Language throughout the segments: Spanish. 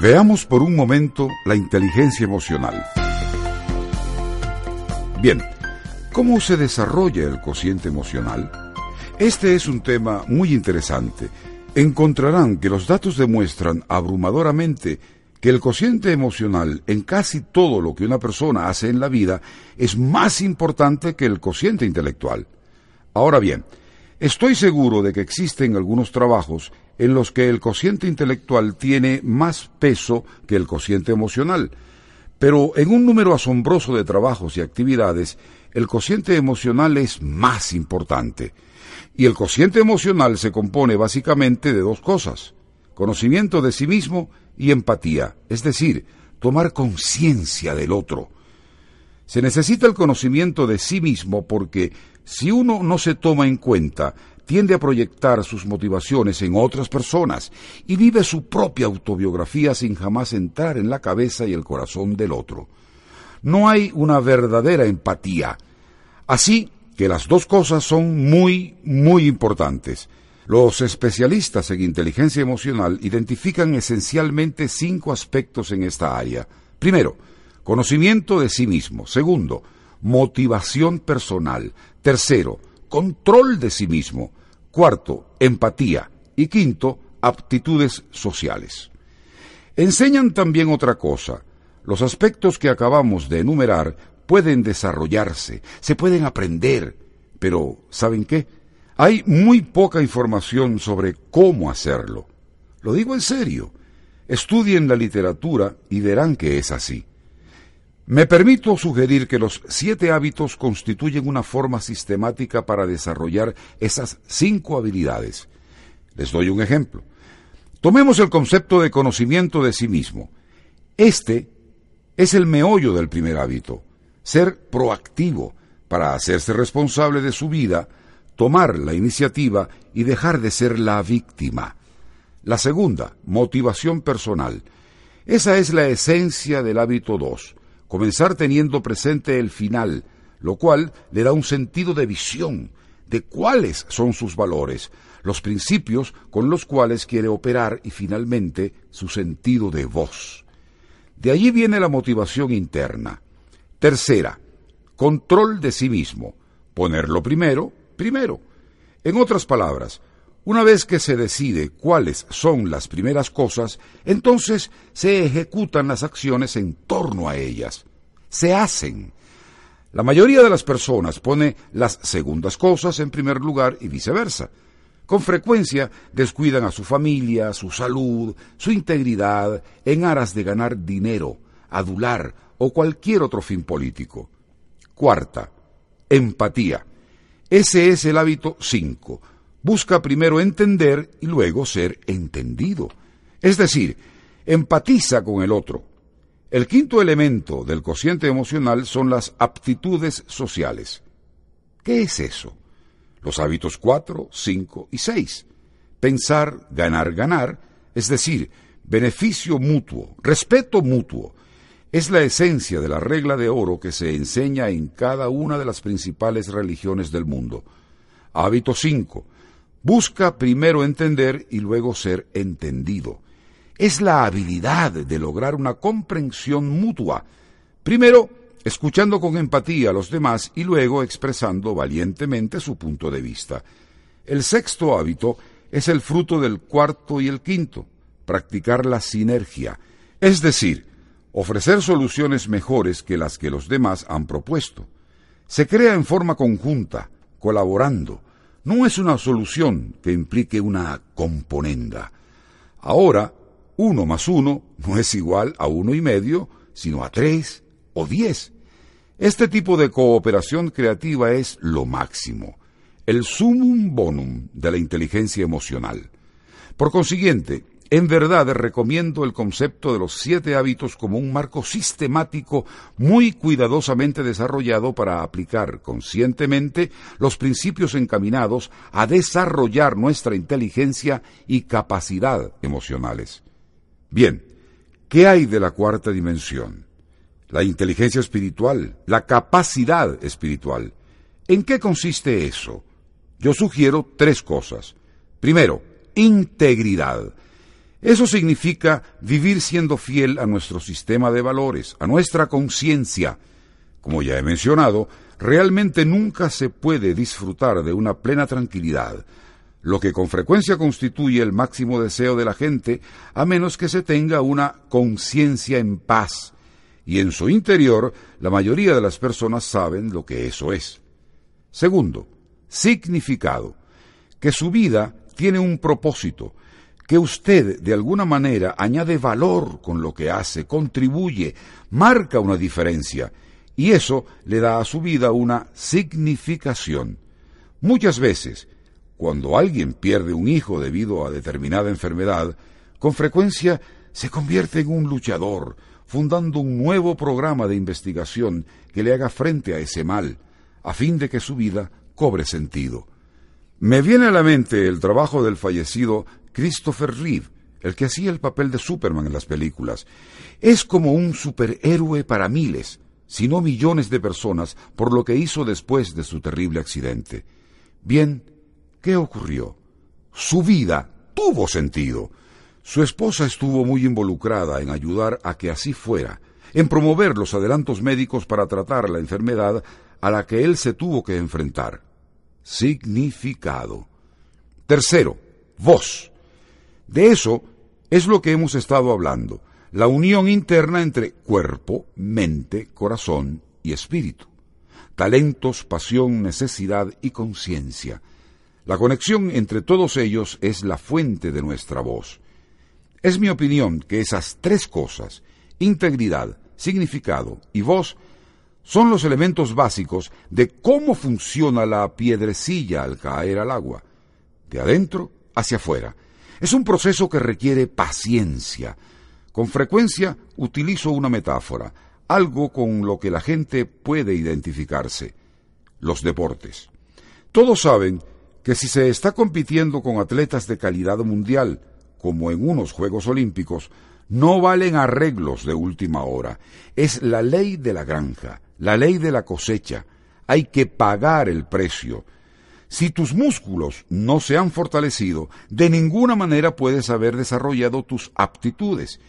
Veamos por un momento la inteligencia emocional. Bien, ¿cómo se desarrolla el cociente emocional? Este es un tema muy interesante. Encontrarán que los datos demuestran abrumadoramente que el cociente emocional en casi todo lo que una persona hace en la vida es más importante que el cociente intelectual. Ahora bien, estoy seguro de que existen algunos trabajos en los que el cociente intelectual tiene más peso que el cociente emocional, pero en un número asombroso de trabajos y actividades, el cociente emocional es más importante. Y el cociente emocional se compone básicamente de dos cosas, conocimiento de sí mismo y empatía, es decir, tomar conciencia del otro. Se necesita el conocimiento de sí mismo porque si uno no se toma en cuenta, tiende a proyectar sus motivaciones en otras personas y vive su propia autobiografía sin jamás entrar en la cabeza y el corazón del otro. No hay una verdadera empatía. Así que las dos cosas son muy, muy importantes. Los especialistas en inteligencia emocional identifican esencialmente cinco aspectos en esta área. Primero, conocimiento de sí mismo. Segundo, motivación personal. Tercero, control de sí mismo. Cuarto, empatía. Y quinto, aptitudes sociales. Enseñan también otra cosa. Los aspectos que acabamos de enumerar pueden desarrollarse, se pueden aprender, pero ¿saben qué? Hay muy poca información sobre cómo hacerlo. Lo digo en serio. Estudien la literatura y verán que es así. Me permito sugerir que los siete hábitos constituyen una forma sistemática para desarrollar esas cinco habilidades. Les doy un ejemplo. Tomemos el concepto de conocimiento de sí mismo. Este es el meollo del primer hábito, ser proactivo para hacerse responsable de su vida, tomar la iniciativa y dejar de ser la víctima. La segunda, motivación personal. Esa es la esencia del hábito 2 comenzar teniendo presente el final, lo cual le da un sentido de visión de cuáles son sus valores, los principios con los cuales quiere operar y finalmente su sentido de voz. De allí viene la motivación interna. Tercera, control de sí mismo. Ponerlo primero, primero. En otras palabras, una vez que se decide cuáles son las primeras cosas, entonces se ejecutan las acciones en torno a ellas. Se hacen. La mayoría de las personas pone las segundas cosas en primer lugar y viceversa. Con frecuencia descuidan a su familia, su salud, su integridad, en aras de ganar dinero, adular o cualquier otro fin político. Cuarta, empatía. Ese es el hábito 5 busca primero entender y luego ser entendido. Es decir, empatiza con el otro. El quinto elemento del cociente emocional son las aptitudes sociales. ¿Qué es eso? Los hábitos 4, 5 y 6. Pensar, ganar, ganar, es decir, beneficio mutuo, respeto mutuo, es la esencia de la regla de oro que se enseña en cada una de las principales religiones del mundo. Hábito 5 Busca primero entender y luego ser entendido. Es la habilidad de lograr una comprensión mutua. Primero, escuchando con empatía a los demás y luego expresando valientemente su punto de vista. El sexto hábito es el fruto del cuarto y el quinto, practicar la sinergia, es decir, ofrecer soluciones mejores que las que los demás han propuesto. Se crea en forma conjunta, colaborando, no es una solución que implique una componenda. Ahora, uno más uno no es igual a uno y medio, sino a tres o diez. Este tipo de cooperación creativa es lo máximo. el sumum bonum de la inteligencia emocional. Por consiguiente, en verdad recomiendo el concepto de los siete hábitos como un marco sistemático muy cuidadosamente desarrollado para aplicar conscientemente los principios encaminados a desarrollar nuestra inteligencia y capacidad emocionales. Bien, ¿qué hay de la cuarta dimensión? La inteligencia espiritual, la capacidad espiritual. ¿En qué consiste eso? Yo sugiero tres cosas. Primero, integridad eso significa vivir siendo fiel a nuestro sistema de valores, a nuestra conciencia. Como ya he mencionado, realmente nunca se puede disfrutar de una plena tranquilidad, lo que con frecuencia constituye el máximo deseo de la gente, a menos que se tenga una conciencia en paz. Y en su interior, la mayoría de las personas saben lo que eso es. Segundo, significado, que su vida tiene un propósito, que usted de alguna manera añade valor con lo que hace, contribuye, marca una diferencia, y eso le da a su vida una significación. Muchas veces, cuando alguien pierde un hijo debido a determinada enfermedad, con frecuencia se convierte en un luchador, fundando un nuevo programa de investigación que le haga frente a ese mal, a fin de que su vida cobre sentido. Me viene a la mente el trabajo del fallecido Christopher Reeve, el que hacía el papel de Superman en las películas, es como un superhéroe para miles, si no millones de personas, por lo que hizo después de su terrible accidente. Bien, ¿qué ocurrió? Su vida tuvo sentido. Su esposa estuvo muy involucrada en ayudar a que así fuera, en promover los adelantos médicos para tratar la enfermedad a la que él se tuvo que enfrentar. Significado. Tercero, voz. De eso es lo que hemos estado hablando, la unión interna entre cuerpo, mente, corazón y espíritu, talentos, pasión, necesidad y conciencia. La conexión entre todos ellos es la fuente de nuestra voz. Es mi opinión que esas tres cosas, integridad, significado y voz, son los elementos básicos de cómo funciona la piedrecilla al caer al agua, de adentro hacia afuera, es un proceso que requiere paciencia. Con frecuencia utilizo una metáfora, algo con lo que la gente puede identificarse. Los deportes. Todos saben que si se está compitiendo con atletas de calidad mundial, como en unos Juegos Olímpicos, no valen arreglos de última hora. Es la ley de la granja, la ley de la cosecha. Hay que pagar el precio. Si tus músculos no se han fortalecido, de ninguna manera puedes haber desarrollado tus aptitudes.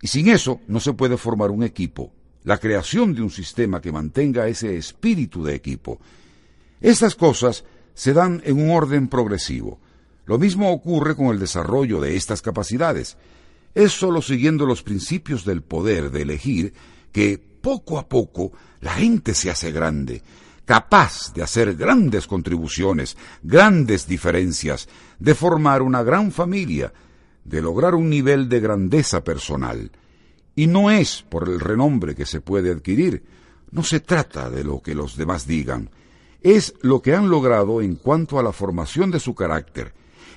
Y sin eso no se puede formar un equipo, la creación de un sistema que mantenga ese espíritu de equipo. Estas cosas se dan en un orden progresivo. Lo mismo ocurre con el desarrollo de estas capacidades. Es sólo siguiendo los principios del poder de elegir que poco a poco la gente se hace grande, capaz de hacer grandes contribuciones, grandes diferencias, de formar una gran familia, de lograr un nivel de grandeza personal. Y no es por el renombre que se puede adquirir, no se trata de lo que los demás digan, es lo que han logrado en cuanto a la formación de su carácter,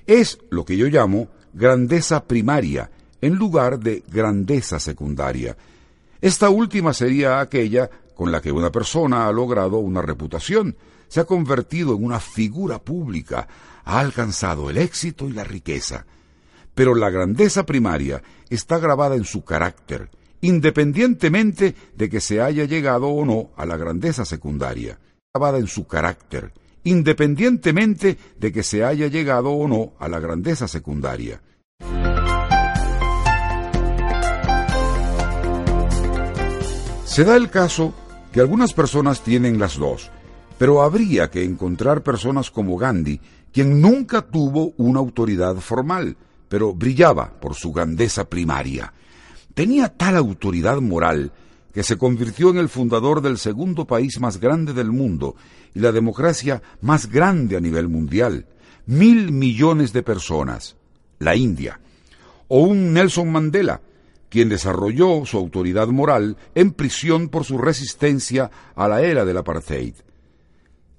es lo que yo llamo grandeza primaria, en lugar de grandeza secundaria. Esta última sería aquella con la que una persona ha logrado una reputación, se ha convertido en una figura pública, ha alcanzado el éxito y la riqueza. Pero la grandeza primaria está grabada en su carácter, independientemente de que se haya llegado o no a la grandeza secundaria. Grabada en su carácter, independientemente de que se haya llegado o no a la grandeza secundaria. Se da el caso que algunas personas tienen las dos, pero habría que encontrar personas como Gandhi, quien nunca tuvo una autoridad formal, pero brillaba por su grandeza primaria. Tenía tal autoridad moral que se convirtió en el fundador del segundo país más grande del mundo y la democracia más grande a nivel mundial. Mil millones de personas. La India. O un Nelson Mandela, quien desarrolló su autoridad moral en prisión por su resistencia a la era del apartheid.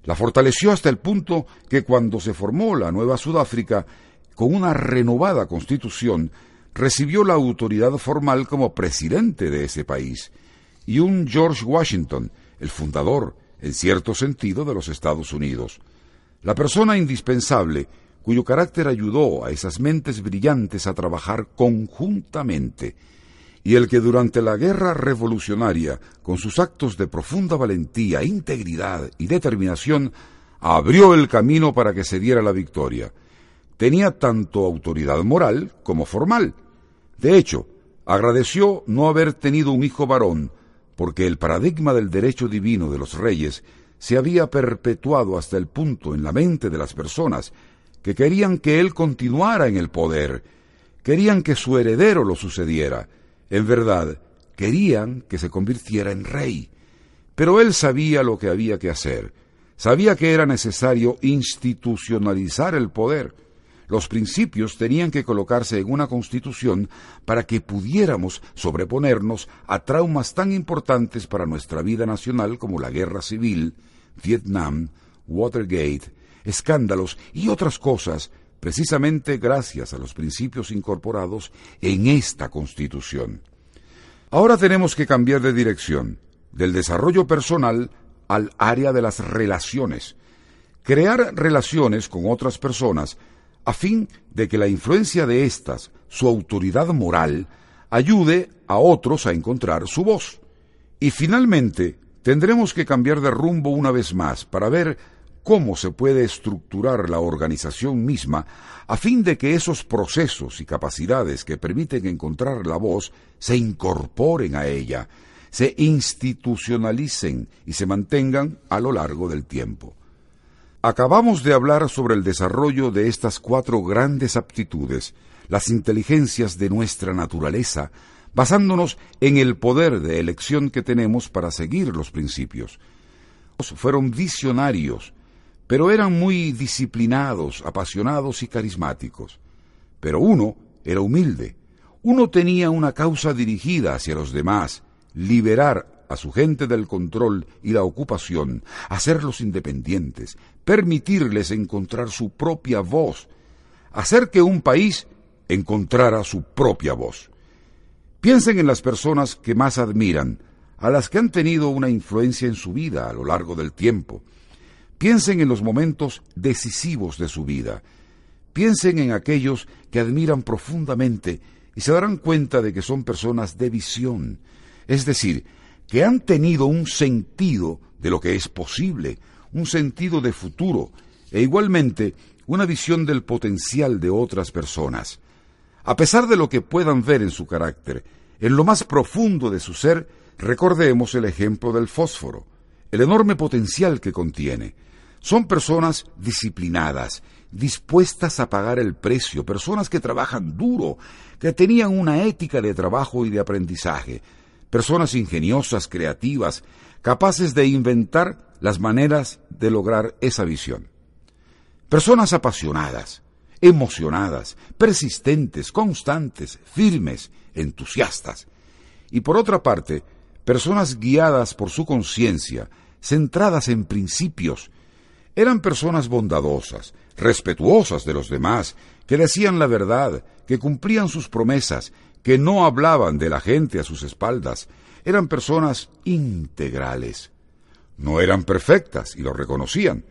La fortaleció hasta el punto que cuando se formó la Nueva Sudáfrica, con una renovada constitución, recibió la autoridad formal como presidente de ese país, y un George Washington, el fundador, en cierto sentido, de los Estados Unidos. La persona indispensable cuyo carácter ayudó a esas mentes brillantes a trabajar conjuntamente, y el que durante la guerra revolucionaria, con sus actos de profunda valentía, integridad y determinación, abrió el camino para que se diera la victoria. Tenía tanto autoridad moral como formal. De hecho, agradeció no haber tenido un hijo varón, porque el paradigma del derecho divino de los reyes se había perpetuado hasta el punto en la mente de las personas que querían que él continuara en el poder, querían que su heredero lo sucediera, en verdad, querían que se convirtiera en rey. Pero él sabía lo que había que hacer, sabía que era necesario institucionalizar el poder, los principios tenían que colocarse en una constitución para que pudiéramos sobreponernos a traumas tan importantes para nuestra vida nacional como la guerra civil, Vietnam, Watergate, escándalos y otras cosas, precisamente gracias a los principios incorporados en esta constitución. Ahora tenemos que cambiar de dirección, del desarrollo personal al área de las relaciones. Crear relaciones con otras personas a fin de que la influencia de éstas, su autoridad moral, ayude a otros a encontrar su voz. Y finalmente, tendremos que cambiar de rumbo una vez más para ver cómo se puede estructurar la organización misma a fin de que esos procesos y capacidades que permiten encontrar la voz se incorporen a ella, se institucionalicen y se mantengan a lo largo del tiempo. Acabamos de hablar sobre el desarrollo de estas cuatro grandes aptitudes, las inteligencias de nuestra naturaleza, basándonos en el poder de elección que tenemos para seguir los principios. Fueron visionarios, pero eran muy disciplinados, apasionados y carismáticos. Pero uno era humilde, uno tenía una causa dirigida hacia los demás, liberar a su gente del control y la ocupación, hacerlos independientes, permitirles encontrar su propia voz, hacer que un país encontrara su propia voz. Piensen en las personas que más admiran, a las que han tenido una influencia en su vida a lo largo del tiempo. Piensen en los momentos decisivos de su vida. Piensen en aquellos que admiran profundamente y se darán cuenta de que son personas de visión, es decir, que han tenido un sentido de lo que es posible, un sentido de futuro e igualmente una visión del potencial de otras personas. A pesar de lo que puedan ver en su carácter, en lo más profundo de su ser, recordemos el ejemplo del fósforo, el enorme potencial que contiene. Son personas disciplinadas, dispuestas a pagar el precio, personas que trabajan duro, que tenían una ética de trabajo y de aprendizaje, personas ingeniosas, creativas, capaces de inventar las maneras de lograr esa visión. Personas apasionadas, emocionadas, persistentes, constantes, firmes, entusiastas. Y por otra parte, personas guiadas por su conciencia, centradas en principios. Eran personas bondadosas, respetuosas de los demás, que decían la verdad, que cumplían sus promesas, que no hablaban de la gente a sus espaldas, eran personas integrales. No eran perfectas y lo reconocían.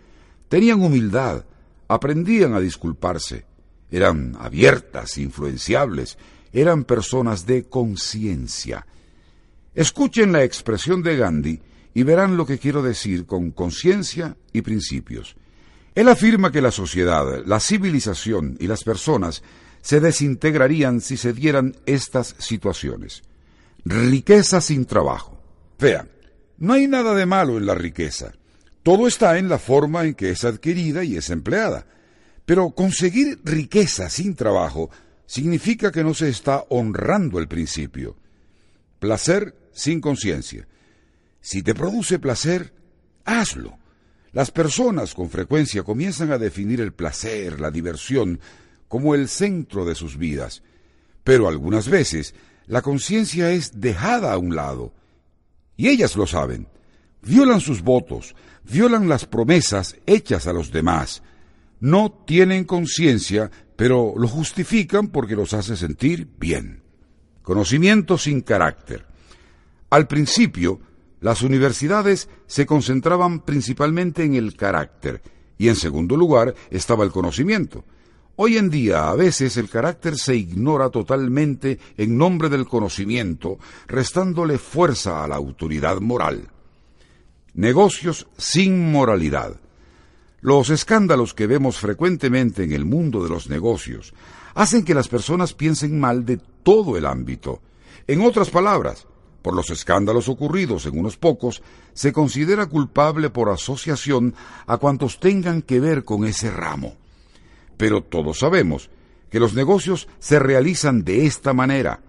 Tenían humildad, aprendían a disculparse, eran abiertas, influenciables, eran personas de conciencia. Escuchen la expresión de Gandhi y verán lo que quiero decir con conciencia y principios. Él afirma que la sociedad, la civilización y las personas se desintegrarían si se dieran estas situaciones. Riqueza sin trabajo. Vean, no hay nada de malo en la riqueza. Todo está en la forma en que es adquirida y es empleada. Pero conseguir riqueza sin trabajo significa que no se está honrando el principio. Placer sin conciencia. Si te produce placer, hazlo. Las personas con frecuencia comienzan a definir el placer, la diversión, como el centro de sus vidas, pero algunas veces la conciencia es dejada a un lado, y ellas lo saben. violan sus votos, violan las promesas hechas a los demás. No tienen conciencia, pero lo justifican porque los hace sentir bien. Conocimiento sin carácter. Al principio, las universidades se concentraban principalmente en el carácter y en segundo lugar estaba el conocimiento. Hoy en día a veces el carácter se ignora totalmente en nombre del conocimiento, restándole fuerza a la autoridad moral. Negocios sin moralidad. Los escándalos que vemos frecuentemente en el mundo de los negocios hacen que las personas piensen mal de todo el ámbito. En otras palabras, por los escándalos ocurridos en unos pocos, se considera culpable por asociación a cuantos tengan que ver con ese ramo. Pero todos sabemos que los negocios se realizan de esta manera.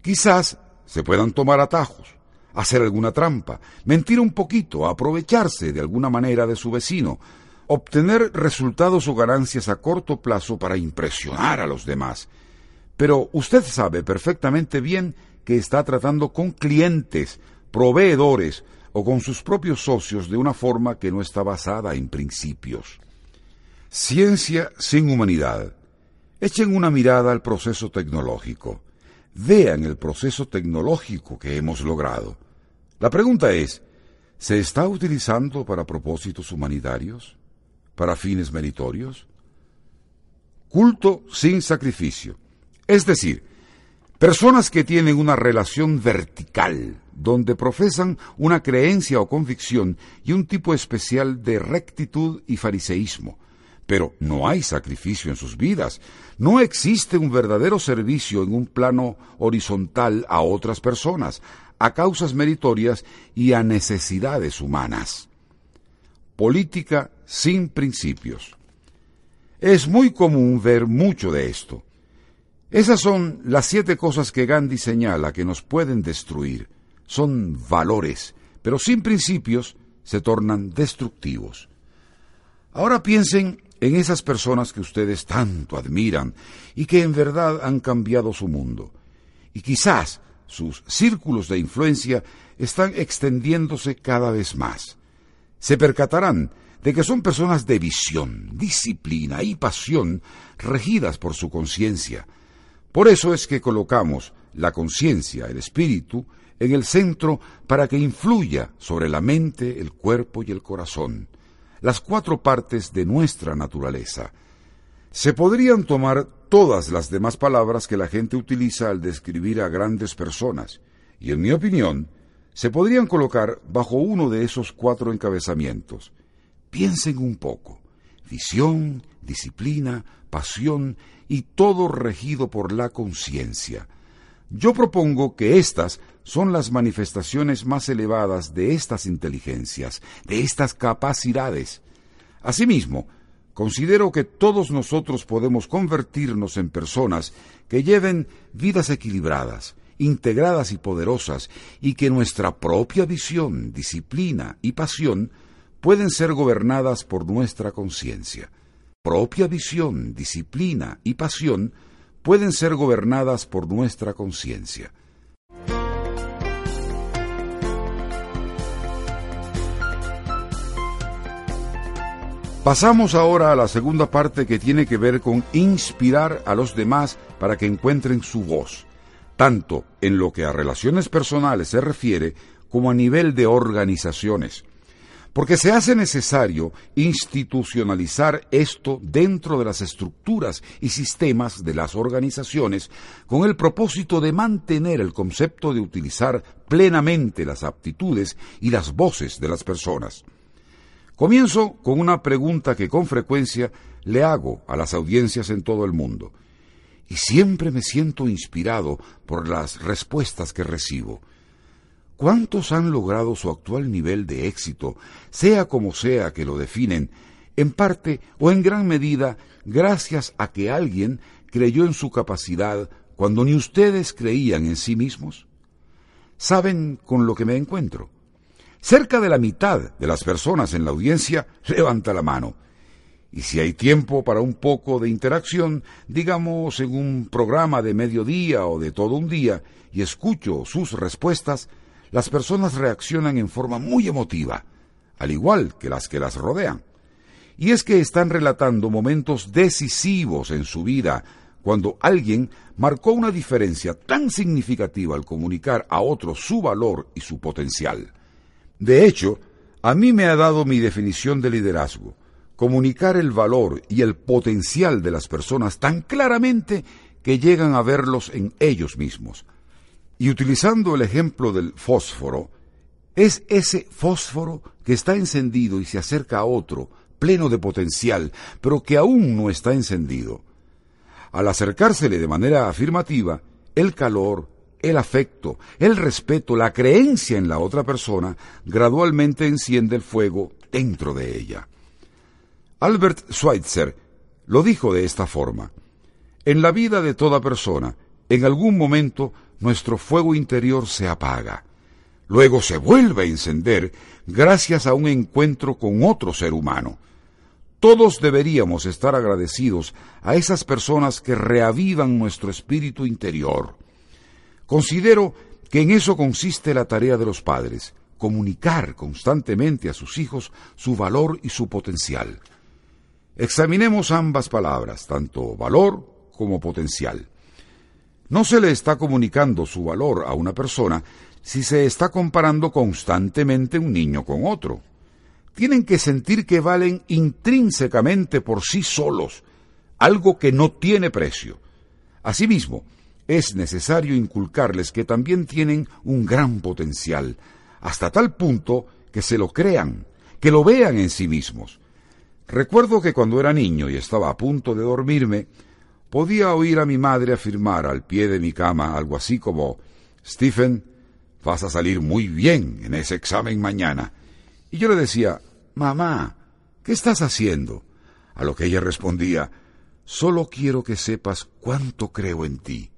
Quizás se puedan tomar atajos, hacer alguna trampa, mentir un poquito, aprovecharse de alguna manera de su vecino, obtener resultados o ganancias a corto plazo para impresionar a los demás. Pero usted sabe perfectamente bien que está tratando con clientes, proveedores o con sus propios socios de una forma que no está basada en principios. Ciencia sin humanidad. Echen una mirada al proceso tecnológico. Vean el proceso tecnológico que hemos logrado. La pregunta es, ¿se está utilizando para propósitos humanitarios? ¿Para fines meritorios? Culto sin sacrificio. Es decir, personas que tienen una relación vertical, donde profesan una creencia o convicción y un tipo especial de rectitud y fariseísmo, pero no hay sacrificio en sus vidas. No existe un verdadero servicio en un plano horizontal a otras personas, a causas meritorias y a necesidades humanas. Política sin principios. Es muy común ver mucho de esto. Esas son las siete cosas que Gandhi señala que nos pueden destruir. Son valores, pero sin principios se tornan destructivos. Ahora piensen en esas personas que ustedes tanto admiran y que en verdad han cambiado su mundo. Y quizás sus círculos de influencia están extendiéndose cada vez más. Se percatarán de que son personas de visión, disciplina y pasión regidas por su conciencia. Por eso es que colocamos la conciencia, el espíritu, en el centro para que influya sobre la mente, el cuerpo y el corazón las cuatro partes de nuestra naturaleza. Se podrían tomar todas las demás palabras que la gente utiliza al describir a grandes personas, y en mi opinión, se podrían colocar bajo uno de esos cuatro encabezamientos. Piensen un poco. Visión, disciplina, pasión y todo regido por la conciencia. Yo propongo que estas son las manifestaciones más elevadas de estas inteligencias, de estas capacidades. Asimismo, considero que todos nosotros podemos convertirnos en personas que lleven vidas equilibradas, integradas y poderosas, y que nuestra propia visión, disciplina y pasión pueden ser gobernadas por nuestra conciencia. Propia visión, disciplina y pasión pueden ser gobernadas por nuestra conciencia. Pasamos ahora a la segunda parte que tiene que ver con inspirar a los demás para que encuentren su voz, tanto en lo que a relaciones personales se refiere como a nivel de organizaciones porque se hace necesario institucionalizar esto dentro de las estructuras y sistemas de las organizaciones con el propósito de mantener el concepto de utilizar plenamente las aptitudes y las voces de las personas. Comienzo con una pregunta que con frecuencia le hago a las audiencias en todo el mundo, y siempre me siento inspirado por las respuestas que recibo. ¿Cuántos han logrado su actual nivel de éxito, sea como sea que lo definen, en parte o en gran medida gracias a que alguien creyó en su capacidad cuando ni ustedes creían en sí mismos? ¿Saben con lo que me encuentro? Cerca de la mitad de las personas en la audiencia levanta la mano. Y si hay tiempo para un poco de interacción, digamos en un programa de mediodía o de todo un día, y escucho sus respuestas, las personas reaccionan en forma muy emotiva, al igual que las que las rodean. Y es que están relatando momentos decisivos en su vida, cuando alguien marcó una diferencia tan significativa al comunicar a otros su valor y su potencial. De hecho, a mí me ha dado mi definición de liderazgo, comunicar el valor y el potencial de las personas tan claramente que llegan a verlos en ellos mismos. Y utilizando el ejemplo del fósforo, es ese fósforo que está encendido y se acerca a otro, pleno de potencial, pero que aún no está encendido. Al acercársele de manera afirmativa, el calor, el afecto, el respeto, la creencia en la otra persona, gradualmente enciende el fuego dentro de ella. Albert Schweitzer lo dijo de esta forma. En la vida de toda persona, en algún momento nuestro fuego interior se apaga. Luego se vuelve a encender gracias a un encuentro con otro ser humano. Todos deberíamos estar agradecidos a esas personas que reavivan nuestro espíritu interior. Considero que en eso consiste la tarea de los padres, comunicar constantemente a sus hijos su valor y su potencial. Examinemos ambas palabras, tanto valor como potencial. No se le está comunicando su valor a una persona si se está comparando constantemente un niño con otro tienen que sentir que valen intrínsecamente por sí solos, algo que no tiene precio. Asimismo, es necesario inculcarles que también tienen un gran potencial, hasta tal punto que se lo crean, que lo vean en sí mismos. Recuerdo que cuando era niño y estaba a punto de dormirme, podía oír a mi madre afirmar al pie de mi cama algo así como Stephen, vas a salir muy bien en ese examen mañana. Y yo le decía, Mamá, ¿qué estás haciendo? A lo que ella respondía, Solo quiero que sepas cuánto creo en ti.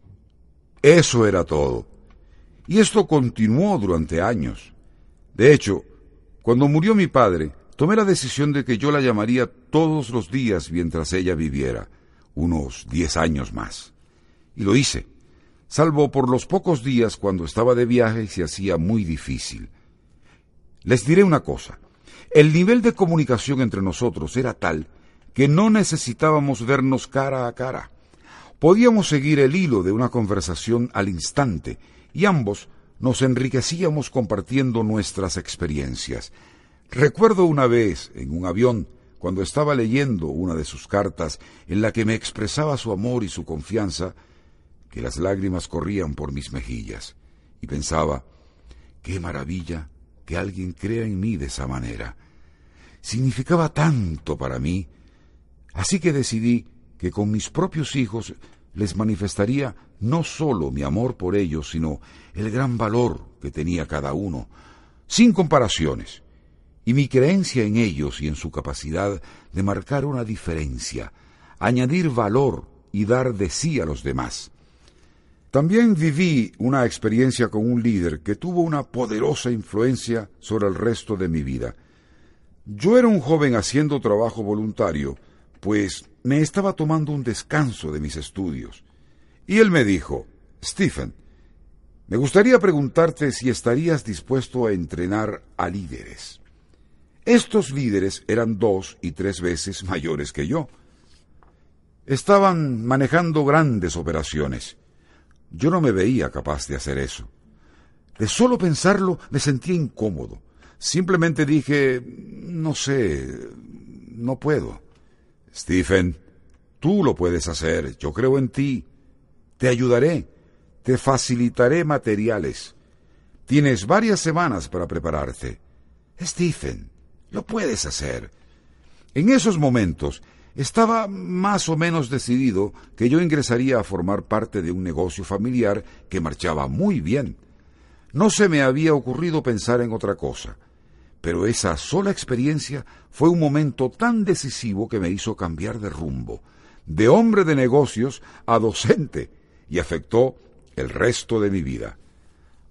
Eso era todo. Y esto continuó durante años. De hecho, cuando murió mi padre, tomé la decisión de que yo la llamaría todos los días mientras ella viviera, unos diez años más. Y lo hice, salvo por los pocos días cuando estaba de viaje y se hacía muy difícil. Les diré una cosa. El nivel de comunicación entre nosotros era tal que no necesitábamos vernos cara a cara. Podíamos seguir el hilo de una conversación al instante y ambos nos enriquecíamos compartiendo nuestras experiencias. Recuerdo una vez, en un avión, cuando estaba leyendo una de sus cartas en la que me expresaba su amor y su confianza, que las lágrimas corrían por mis mejillas, y pensaba, qué maravilla que alguien crea en mí de esa manera. Significaba tanto para mí, así que decidí que con mis propios hijos les manifestaría no sólo mi amor por ellos, sino el gran valor que tenía cada uno, sin comparaciones, y mi creencia en ellos y en su capacidad de marcar una diferencia, añadir valor y dar de sí a los demás. También viví una experiencia con un líder que tuvo una poderosa influencia sobre el resto de mi vida. Yo era un joven haciendo trabajo voluntario, pues me estaba tomando un descanso de mis estudios. Y él me dijo, Stephen, me gustaría preguntarte si estarías dispuesto a entrenar a líderes. Estos líderes eran dos y tres veces mayores que yo. Estaban manejando grandes operaciones yo no me veía capaz de hacer eso. De solo pensarlo me sentía incómodo. Simplemente dije, no sé, no puedo. Stephen, tú lo puedes hacer, yo creo en ti. Te ayudaré, te facilitaré materiales. Tienes varias semanas para prepararte. Stephen, lo puedes hacer. En esos momentos estaba más o menos decidido que yo ingresaría a formar parte de un negocio familiar que marchaba muy bien. No se me había ocurrido pensar en otra cosa, pero esa sola experiencia fue un momento tan decisivo que me hizo cambiar de rumbo, de hombre de negocios a docente, y afectó el resto de mi vida.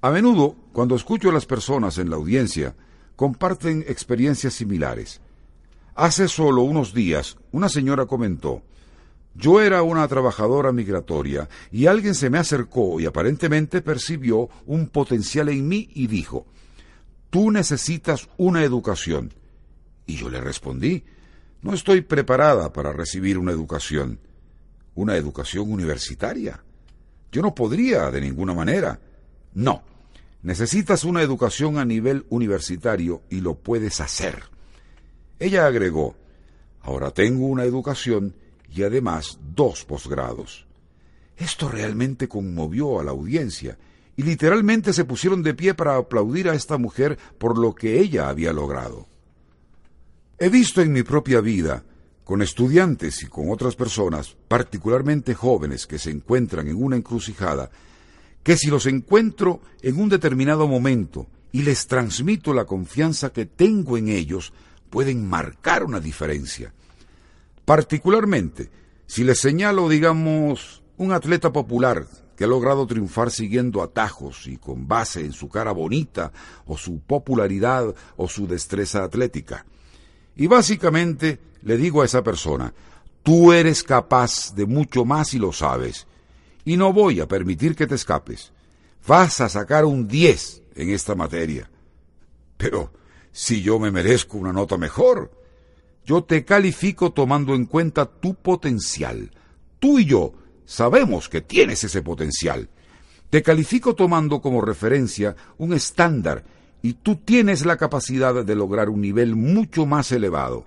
A menudo, cuando escucho a las personas en la audiencia, comparten experiencias similares. Hace solo unos días una señora comentó, Yo era una trabajadora migratoria y alguien se me acercó y aparentemente percibió un potencial en mí y dijo, tú necesitas una educación. Y yo le respondí, no estoy preparada para recibir una educación, una educación universitaria. Yo no podría de ninguna manera. No, necesitas una educación a nivel universitario y lo puedes hacer. Ella agregó, ahora tengo una educación y además dos posgrados. Esto realmente conmovió a la audiencia y literalmente se pusieron de pie para aplaudir a esta mujer por lo que ella había logrado. He visto en mi propia vida, con estudiantes y con otras personas, particularmente jóvenes que se encuentran en una encrucijada, que si los encuentro en un determinado momento y les transmito la confianza que tengo en ellos, pueden marcar una diferencia. Particularmente, si les señalo, digamos, un atleta popular que ha logrado triunfar siguiendo atajos y con base en su cara bonita o su popularidad o su destreza atlética. Y básicamente le digo a esa persona, tú eres capaz de mucho más y lo sabes, y no voy a permitir que te escapes. Vas a sacar un 10 en esta materia. Pero si yo me merezco una nota mejor, yo te califico tomando en cuenta tu potencial. Tú y yo sabemos que tienes ese potencial. Te califico tomando como referencia un estándar y tú tienes la capacidad de lograr un nivel mucho más elevado.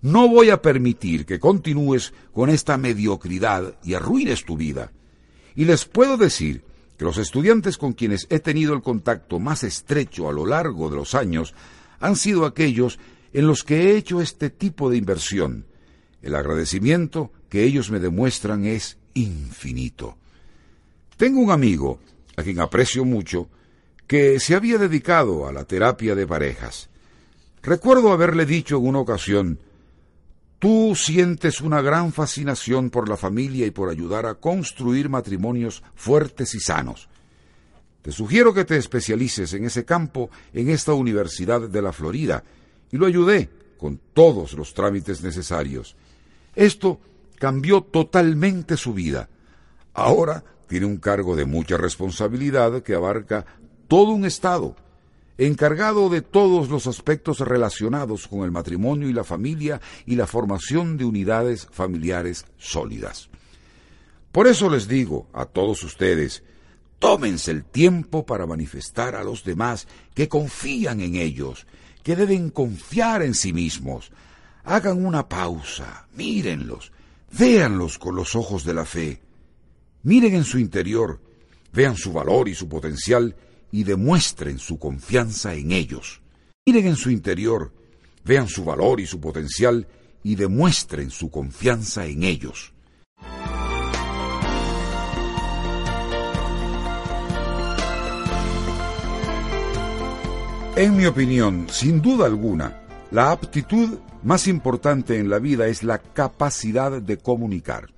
No voy a permitir que continúes con esta mediocridad y arruines tu vida. Y les puedo decir que los estudiantes con quienes he tenido el contacto más estrecho a lo largo de los años han sido aquellos en los que he hecho este tipo de inversión. El agradecimiento que ellos me demuestran es infinito. Tengo un amigo, a quien aprecio mucho, que se había dedicado a la terapia de parejas. Recuerdo haberle dicho en una ocasión, Tú sientes una gran fascinación por la familia y por ayudar a construir matrimonios fuertes y sanos. Te sugiero que te especialices en ese campo en esta Universidad de la Florida, y lo ayudé con todos los trámites necesarios. Esto cambió totalmente su vida. Ahora tiene un cargo de mucha responsabilidad que abarca todo un Estado, encargado de todos los aspectos relacionados con el matrimonio y la familia y la formación de unidades familiares sólidas. Por eso les digo a todos ustedes, tómense el tiempo para manifestar a los demás que confían en ellos, que deben confiar en sí mismos. Hagan una pausa, mírenlos, véanlos con los ojos de la fe. Miren en su interior, vean su valor y su potencial y demuestren su confianza en ellos. Miren en su interior, vean su valor y su potencial y demuestren su confianza en ellos. En mi opinión, sin duda alguna, la aptitud más importante en la vida es la capacidad de comunicar.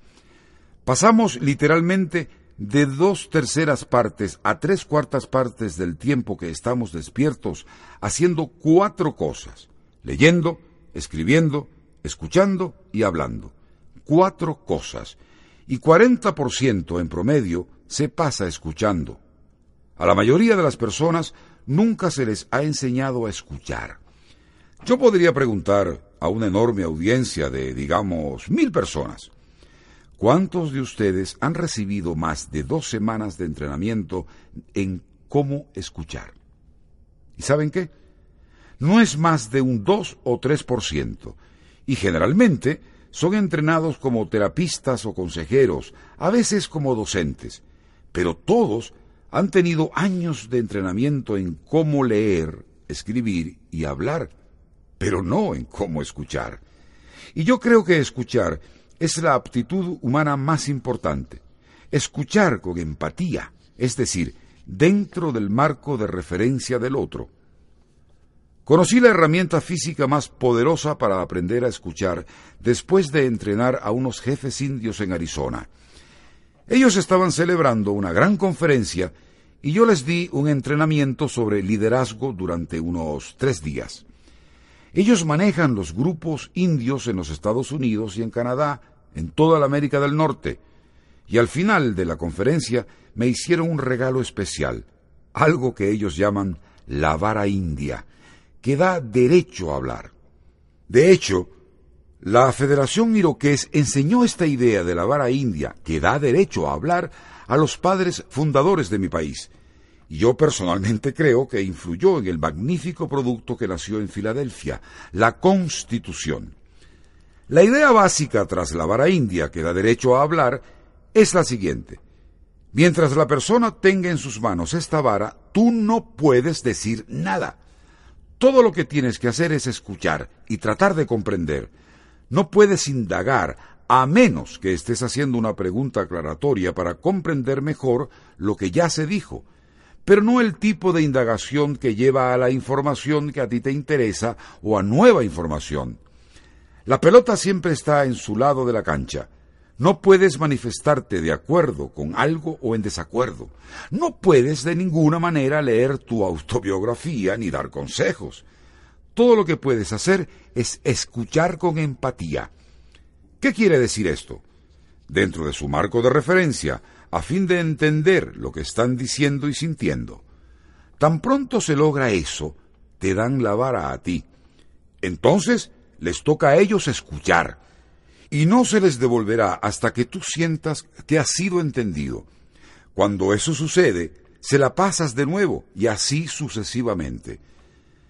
Pasamos literalmente de dos terceras partes a tres cuartas partes del tiempo que estamos despiertos haciendo cuatro cosas, leyendo, escribiendo, escuchando y hablando. Cuatro cosas. Y 40% en promedio se pasa escuchando. A la mayoría de las personas nunca se les ha enseñado a escuchar. Yo podría preguntar a una enorme audiencia de, digamos, mil personas, ¿cuántos de ustedes han recibido más de dos semanas de entrenamiento en cómo escuchar? ¿Y saben qué? No es más de un 2 o 3%, y generalmente son entrenados como terapistas o consejeros, a veces como docentes, pero todos han tenido años de entrenamiento en cómo leer, escribir y hablar, pero no en cómo escuchar. Y yo creo que escuchar es la aptitud humana más importante. Escuchar con empatía, es decir, dentro del marco de referencia del otro. Conocí la herramienta física más poderosa para aprender a escuchar después de entrenar a unos jefes indios en Arizona. Ellos estaban celebrando una gran conferencia y yo les di un entrenamiento sobre liderazgo durante unos tres días. Ellos manejan los grupos indios en los Estados Unidos y en Canadá, en toda la América del Norte. Y al final de la conferencia me hicieron un regalo especial, algo que ellos llaman la vara india, que da derecho a hablar. De hecho, la Federación Iroqués enseñó esta idea de la vara india, que da derecho a hablar, a los padres fundadores de mi país. Y yo personalmente creo que influyó en el magnífico producto que nació en Filadelfia, la Constitución. La idea básica tras la vara india que da derecho a hablar es la siguiente. Mientras la persona tenga en sus manos esta vara, tú no puedes decir nada. Todo lo que tienes que hacer es escuchar y tratar de comprender. No puedes indagar a menos que estés haciendo una pregunta aclaratoria para comprender mejor lo que ya se dijo, pero no el tipo de indagación que lleva a la información que a ti te interesa o a nueva información. La pelota siempre está en su lado de la cancha. No puedes manifestarte de acuerdo con algo o en desacuerdo. No puedes de ninguna manera leer tu autobiografía ni dar consejos. Todo lo que puedes hacer es escuchar con empatía. ¿Qué quiere decir esto? Dentro de su marco de referencia, a fin de entender lo que están diciendo y sintiendo. Tan pronto se logra eso, te dan la vara a ti. Entonces, les toca a ellos escuchar y no se les devolverá hasta que tú sientas que has sido entendido. Cuando eso sucede, se la pasas de nuevo y así sucesivamente.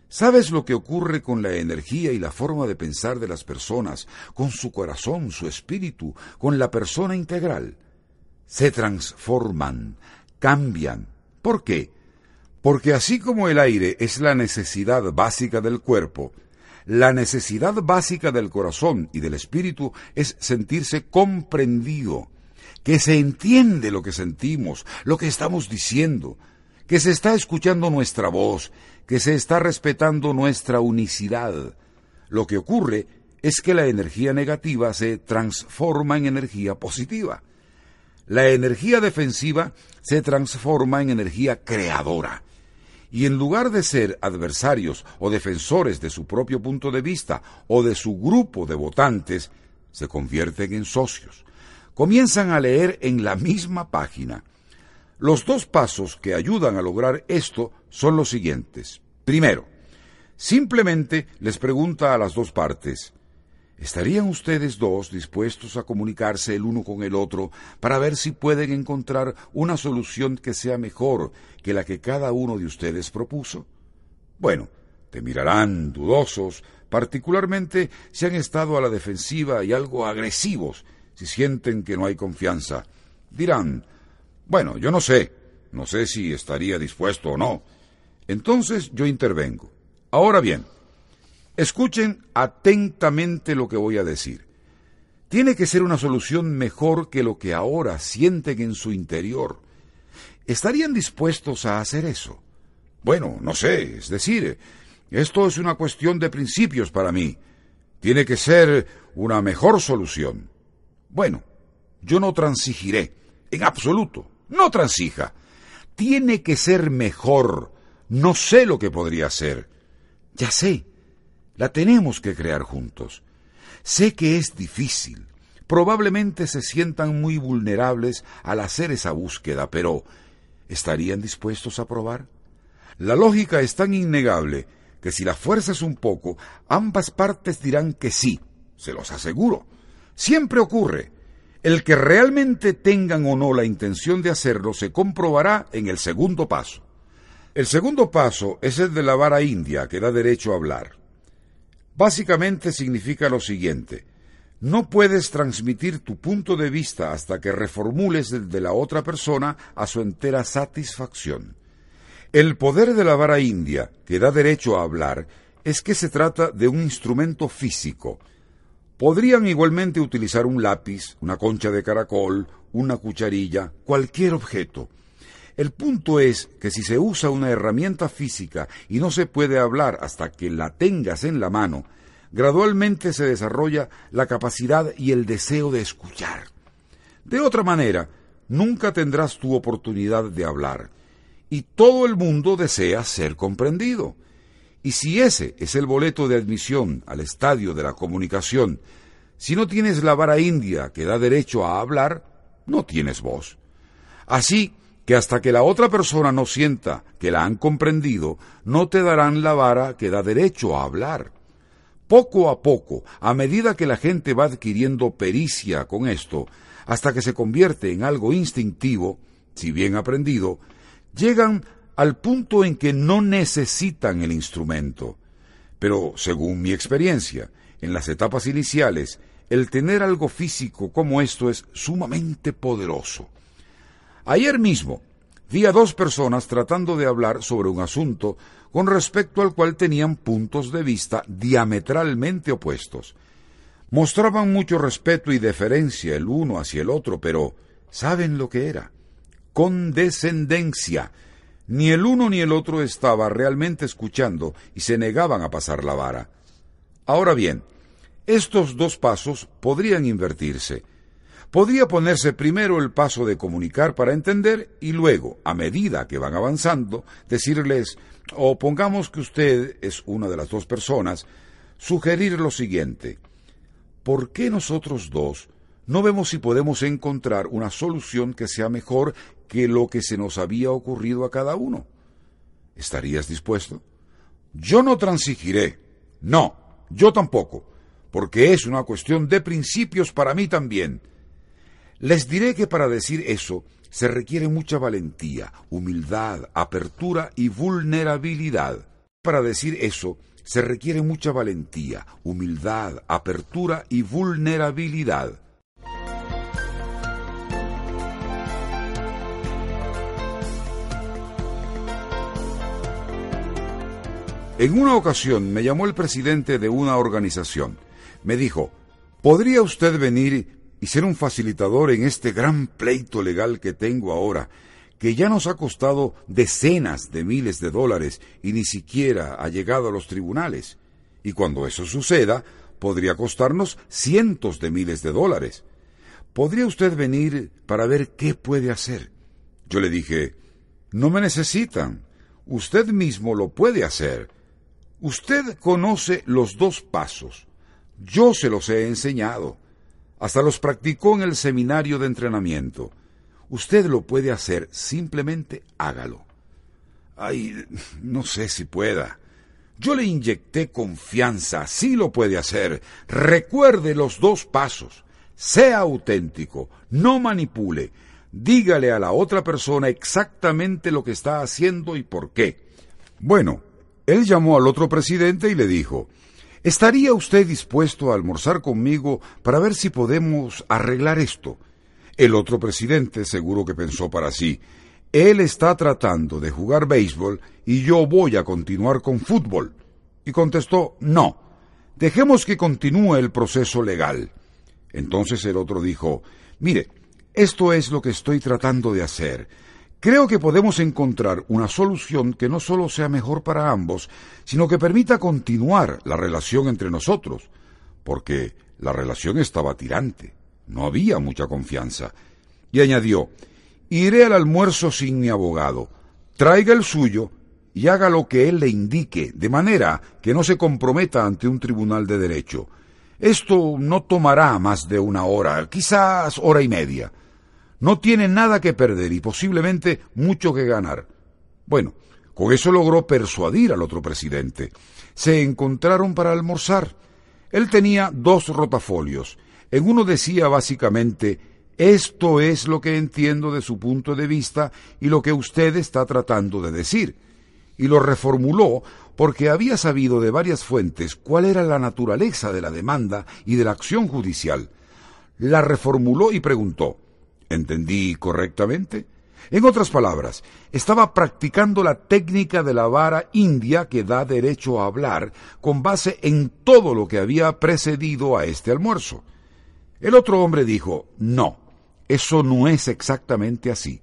¿Sabes lo que ocurre con la energía y la forma de pensar de las personas, con su corazón, su espíritu, con la persona integral? Se transforman, cambian. ¿Por qué? Porque así como el aire es la necesidad básica del cuerpo, la necesidad básica del corazón y del espíritu es sentirse comprendido, que se entiende lo que sentimos, lo que estamos diciendo, que se está escuchando nuestra voz, que se está respetando nuestra unicidad. Lo que ocurre es que la energía negativa se transforma en energía positiva. La energía defensiva se transforma en energía creadora y en lugar de ser adversarios o defensores de su propio punto de vista o de su grupo de votantes, se convierten en socios. Comienzan a leer en la misma página. Los dos pasos que ayudan a lograr esto son los siguientes. Primero, simplemente les pregunta a las dos partes, ¿Estarían ustedes dos dispuestos a comunicarse el uno con el otro para ver si pueden encontrar una solución que sea mejor que la que cada uno de ustedes propuso? Bueno, te mirarán dudosos, particularmente si han estado a la defensiva y algo agresivos, si sienten que no hay confianza. Dirán, bueno, yo no sé, no sé si estaría dispuesto o no. Entonces yo intervengo. Ahora bien, Escuchen atentamente lo que voy a decir. Tiene que ser una solución mejor que lo que ahora sienten en su interior. ¿Estarían dispuestos a hacer eso? Bueno, no sé, es decir, esto es una cuestión de principios para mí. Tiene que ser una mejor solución. Bueno, yo no transigiré, en absoluto, no transija. Tiene que ser mejor. No sé lo que podría ser. Ya sé, la tenemos que crear juntos. Sé que es difícil. Probablemente se sientan muy vulnerables al hacer esa búsqueda, pero ¿estarían dispuestos a probar? La lógica es tan innegable que si la fuerzas un poco, ambas partes dirán que sí, se los aseguro. Siempre ocurre. El que realmente tengan o no la intención de hacerlo se comprobará en el segundo paso. El segundo paso es el de la vara india que da derecho a hablar. Básicamente significa lo siguiente. No puedes transmitir tu punto de vista hasta que reformules el de la otra persona a su entera satisfacción. El poder de la vara india, que da derecho a hablar, es que se trata de un instrumento físico. Podrían igualmente utilizar un lápiz, una concha de caracol, una cucharilla, cualquier objeto. El punto es que si se usa una herramienta física y no se puede hablar hasta que la tengas en la mano, gradualmente se desarrolla la capacidad y el deseo de escuchar. De otra manera, nunca tendrás tu oportunidad de hablar, y todo el mundo desea ser comprendido. Y si ese es el boleto de admisión al estadio de la comunicación, Si no tienes la vara india que da derecho a hablar, no tienes voz. Así que hasta que la otra persona no sienta que la han comprendido, no te darán la vara que da derecho a hablar. Poco a poco, a medida que la gente va adquiriendo pericia con esto, hasta que se convierte en algo instintivo, si bien aprendido, llegan al punto en que no necesitan el instrumento. Pero, según mi experiencia, en las etapas iniciales, el tener algo físico como esto es sumamente poderoso. Ayer mismo vi a dos personas tratando de hablar sobre un asunto con respecto al cual tenían puntos de vista diametralmente opuestos. Mostraban mucho respeto y deferencia el uno hacia el otro, pero ¿saben lo que era? Condescendencia. Ni el uno ni el otro estaba realmente escuchando y se negaban a pasar la vara. Ahora bien, estos dos pasos podrían invertirse. Podría ponerse primero el paso de comunicar para entender y luego, a medida que van avanzando, decirles, o pongamos que usted es una de las dos personas, sugerir lo siguiente. ¿Por qué nosotros dos no vemos si podemos encontrar una solución que sea mejor que lo que se nos había ocurrido a cada uno? ¿Estarías dispuesto? Yo no transigiré. No, yo tampoco, porque es una cuestión de principios para mí también. Les diré que para decir eso se requiere mucha valentía, humildad, apertura y vulnerabilidad. Para decir eso se requiere mucha valentía, humildad, apertura y vulnerabilidad. En una ocasión me llamó el presidente de una organización. Me dijo, ¿podría usted venir y ser un facilitador en este gran pleito legal que tengo ahora, que ya nos ha costado decenas de miles de dólares y ni siquiera ha llegado a los tribunales. Y cuando eso suceda, podría costarnos cientos de miles de dólares. ¿Podría usted venir para ver qué puede hacer? Yo le dije, no me necesitan. Usted mismo lo puede hacer. Usted conoce los dos pasos. Yo se los he enseñado. Hasta los practicó en el seminario de entrenamiento. Usted lo puede hacer, simplemente hágalo. Ay, no sé si pueda. Yo le inyecté confianza, sí lo puede hacer. Recuerde los dos pasos. Sea auténtico, no manipule. Dígale a la otra persona exactamente lo que está haciendo y por qué. Bueno, él llamó al otro presidente y le dijo, ¿Estaría usted dispuesto a almorzar conmigo para ver si podemos arreglar esto? El otro presidente seguro que pensó para sí, él está tratando de jugar béisbol y yo voy a continuar con fútbol. Y contestó, no, dejemos que continúe el proceso legal. Entonces el otro dijo, mire, esto es lo que estoy tratando de hacer. Creo que podemos encontrar una solución que no solo sea mejor para ambos, sino que permita continuar la relación entre nosotros, porque la relación estaba tirante, no había mucha confianza. Y añadió, iré al almuerzo sin mi abogado, traiga el suyo y haga lo que él le indique, de manera que no se comprometa ante un tribunal de derecho. Esto no tomará más de una hora, quizás hora y media. No tiene nada que perder y posiblemente mucho que ganar. Bueno, con eso logró persuadir al otro presidente. Se encontraron para almorzar. Él tenía dos rotafolios. En uno decía básicamente, esto es lo que entiendo de su punto de vista y lo que usted está tratando de decir. Y lo reformuló porque había sabido de varias fuentes cuál era la naturaleza de la demanda y de la acción judicial. La reformuló y preguntó, ¿Entendí correctamente? En otras palabras, estaba practicando la técnica de la vara india que da derecho a hablar con base en todo lo que había precedido a este almuerzo. El otro hombre dijo, no, eso no es exactamente así.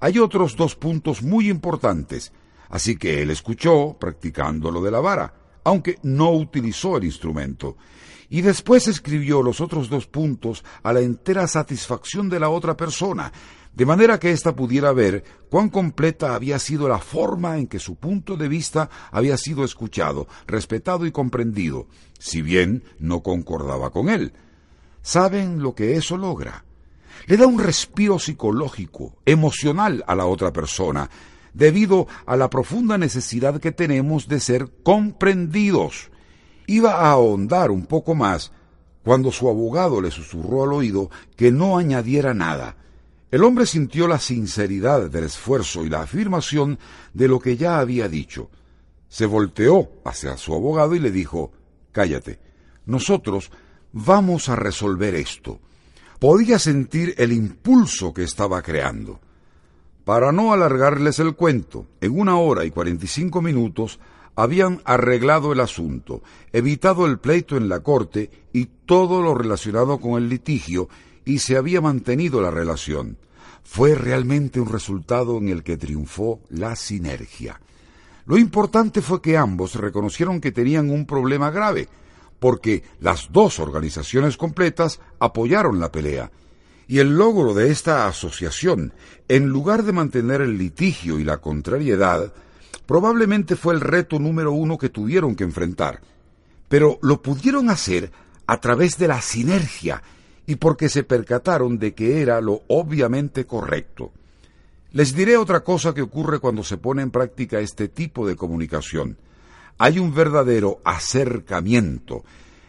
Hay otros dos puntos muy importantes, así que él escuchó practicando lo de la vara, aunque no utilizó el instrumento y después escribió los otros dos puntos a la entera satisfacción de la otra persona, de manera que ésta pudiera ver cuán completa había sido la forma en que su punto de vista había sido escuchado, respetado y comprendido, si bien no concordaba con él. ¿Saben lo que eso logra? Le da un respiro psicológico, emocional a la otra persona, debido a la profunda necesidad que tenemos de ser comprendidos. Iba a ahondar un poco más cuando su abogado le susurró al oído que no añadiera nada. El hombre sintió la sinceridad del esfuerzo y la afirmación de lo que ya había dicho. Se volteó hacia su abogado y le dijo Cállate, nosotros vamos a resolver esto. Podía sentir el impulso que estaba creando. Para no alargarles el cuento, en una hora y cuarenta y cinco minutos habían arreglado el asunto, evitado el pleito en la corte y todo lo relacionado con el litigio, y se había mantenido la relación. Fue realmente un resultado en el que triunfó la sinergia. Lo importante fue que ambos reconocieron que tenían un problema grave, porque las dos organizaciones completas apoyaron la pelea. Y el logro de esta asociación, en lugar de mantener el litigio y la contrariedad, probablemente fue el reto número uno que tuvieron que enfrentar. Pero lo pudieron hacer a través de la sinergia y porque se percataron de que era lo obviamente correcto. Les diré otra cosa que ocurre cuando se pone en práctica este tipo de comunicación hay un verdadero acercamiento.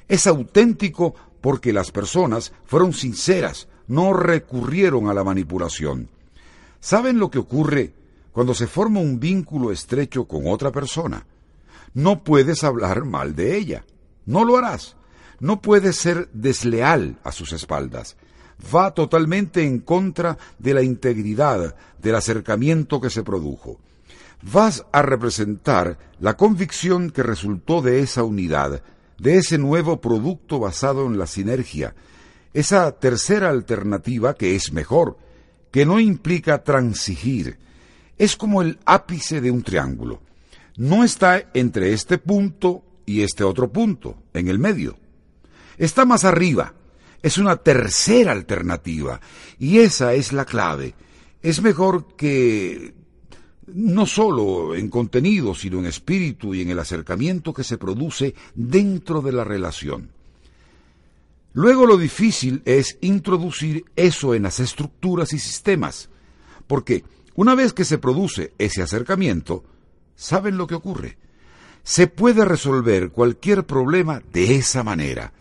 Es auténtico porque las personas fueron sinceras, no recurrieron a la manipulación. ¿Saben lo que ocurre cuando se forma un vínculo estrecho con otra persona? No puedes hablar mal de ella. No lo harás. No puedes ser desleal a sus espaldas. Va totalmente en contra de la integridad del acercamiento que se produjo vas a representar la convicción que resultó de esa unidad, de ese nuevo producto basado en la sinergia, esa tercera alternativa que es mejor, que no implica transigir, es como el ápice de un triángulo. No está entre este punto y este otro punto, en el medio. Está más arriba, es una tercera alternativa, y esa es la clave. Es mejor que no solo en contenido, sino en espíritu y en el acercamiento que se produce dentro de la relación. Luego lo difícil es introducir eso en las estructuras y sistemas, porque una vez que se produce ese acercamiento, ¿saben lo que ocurre? Se puede resolver cualquier problema de esa manera.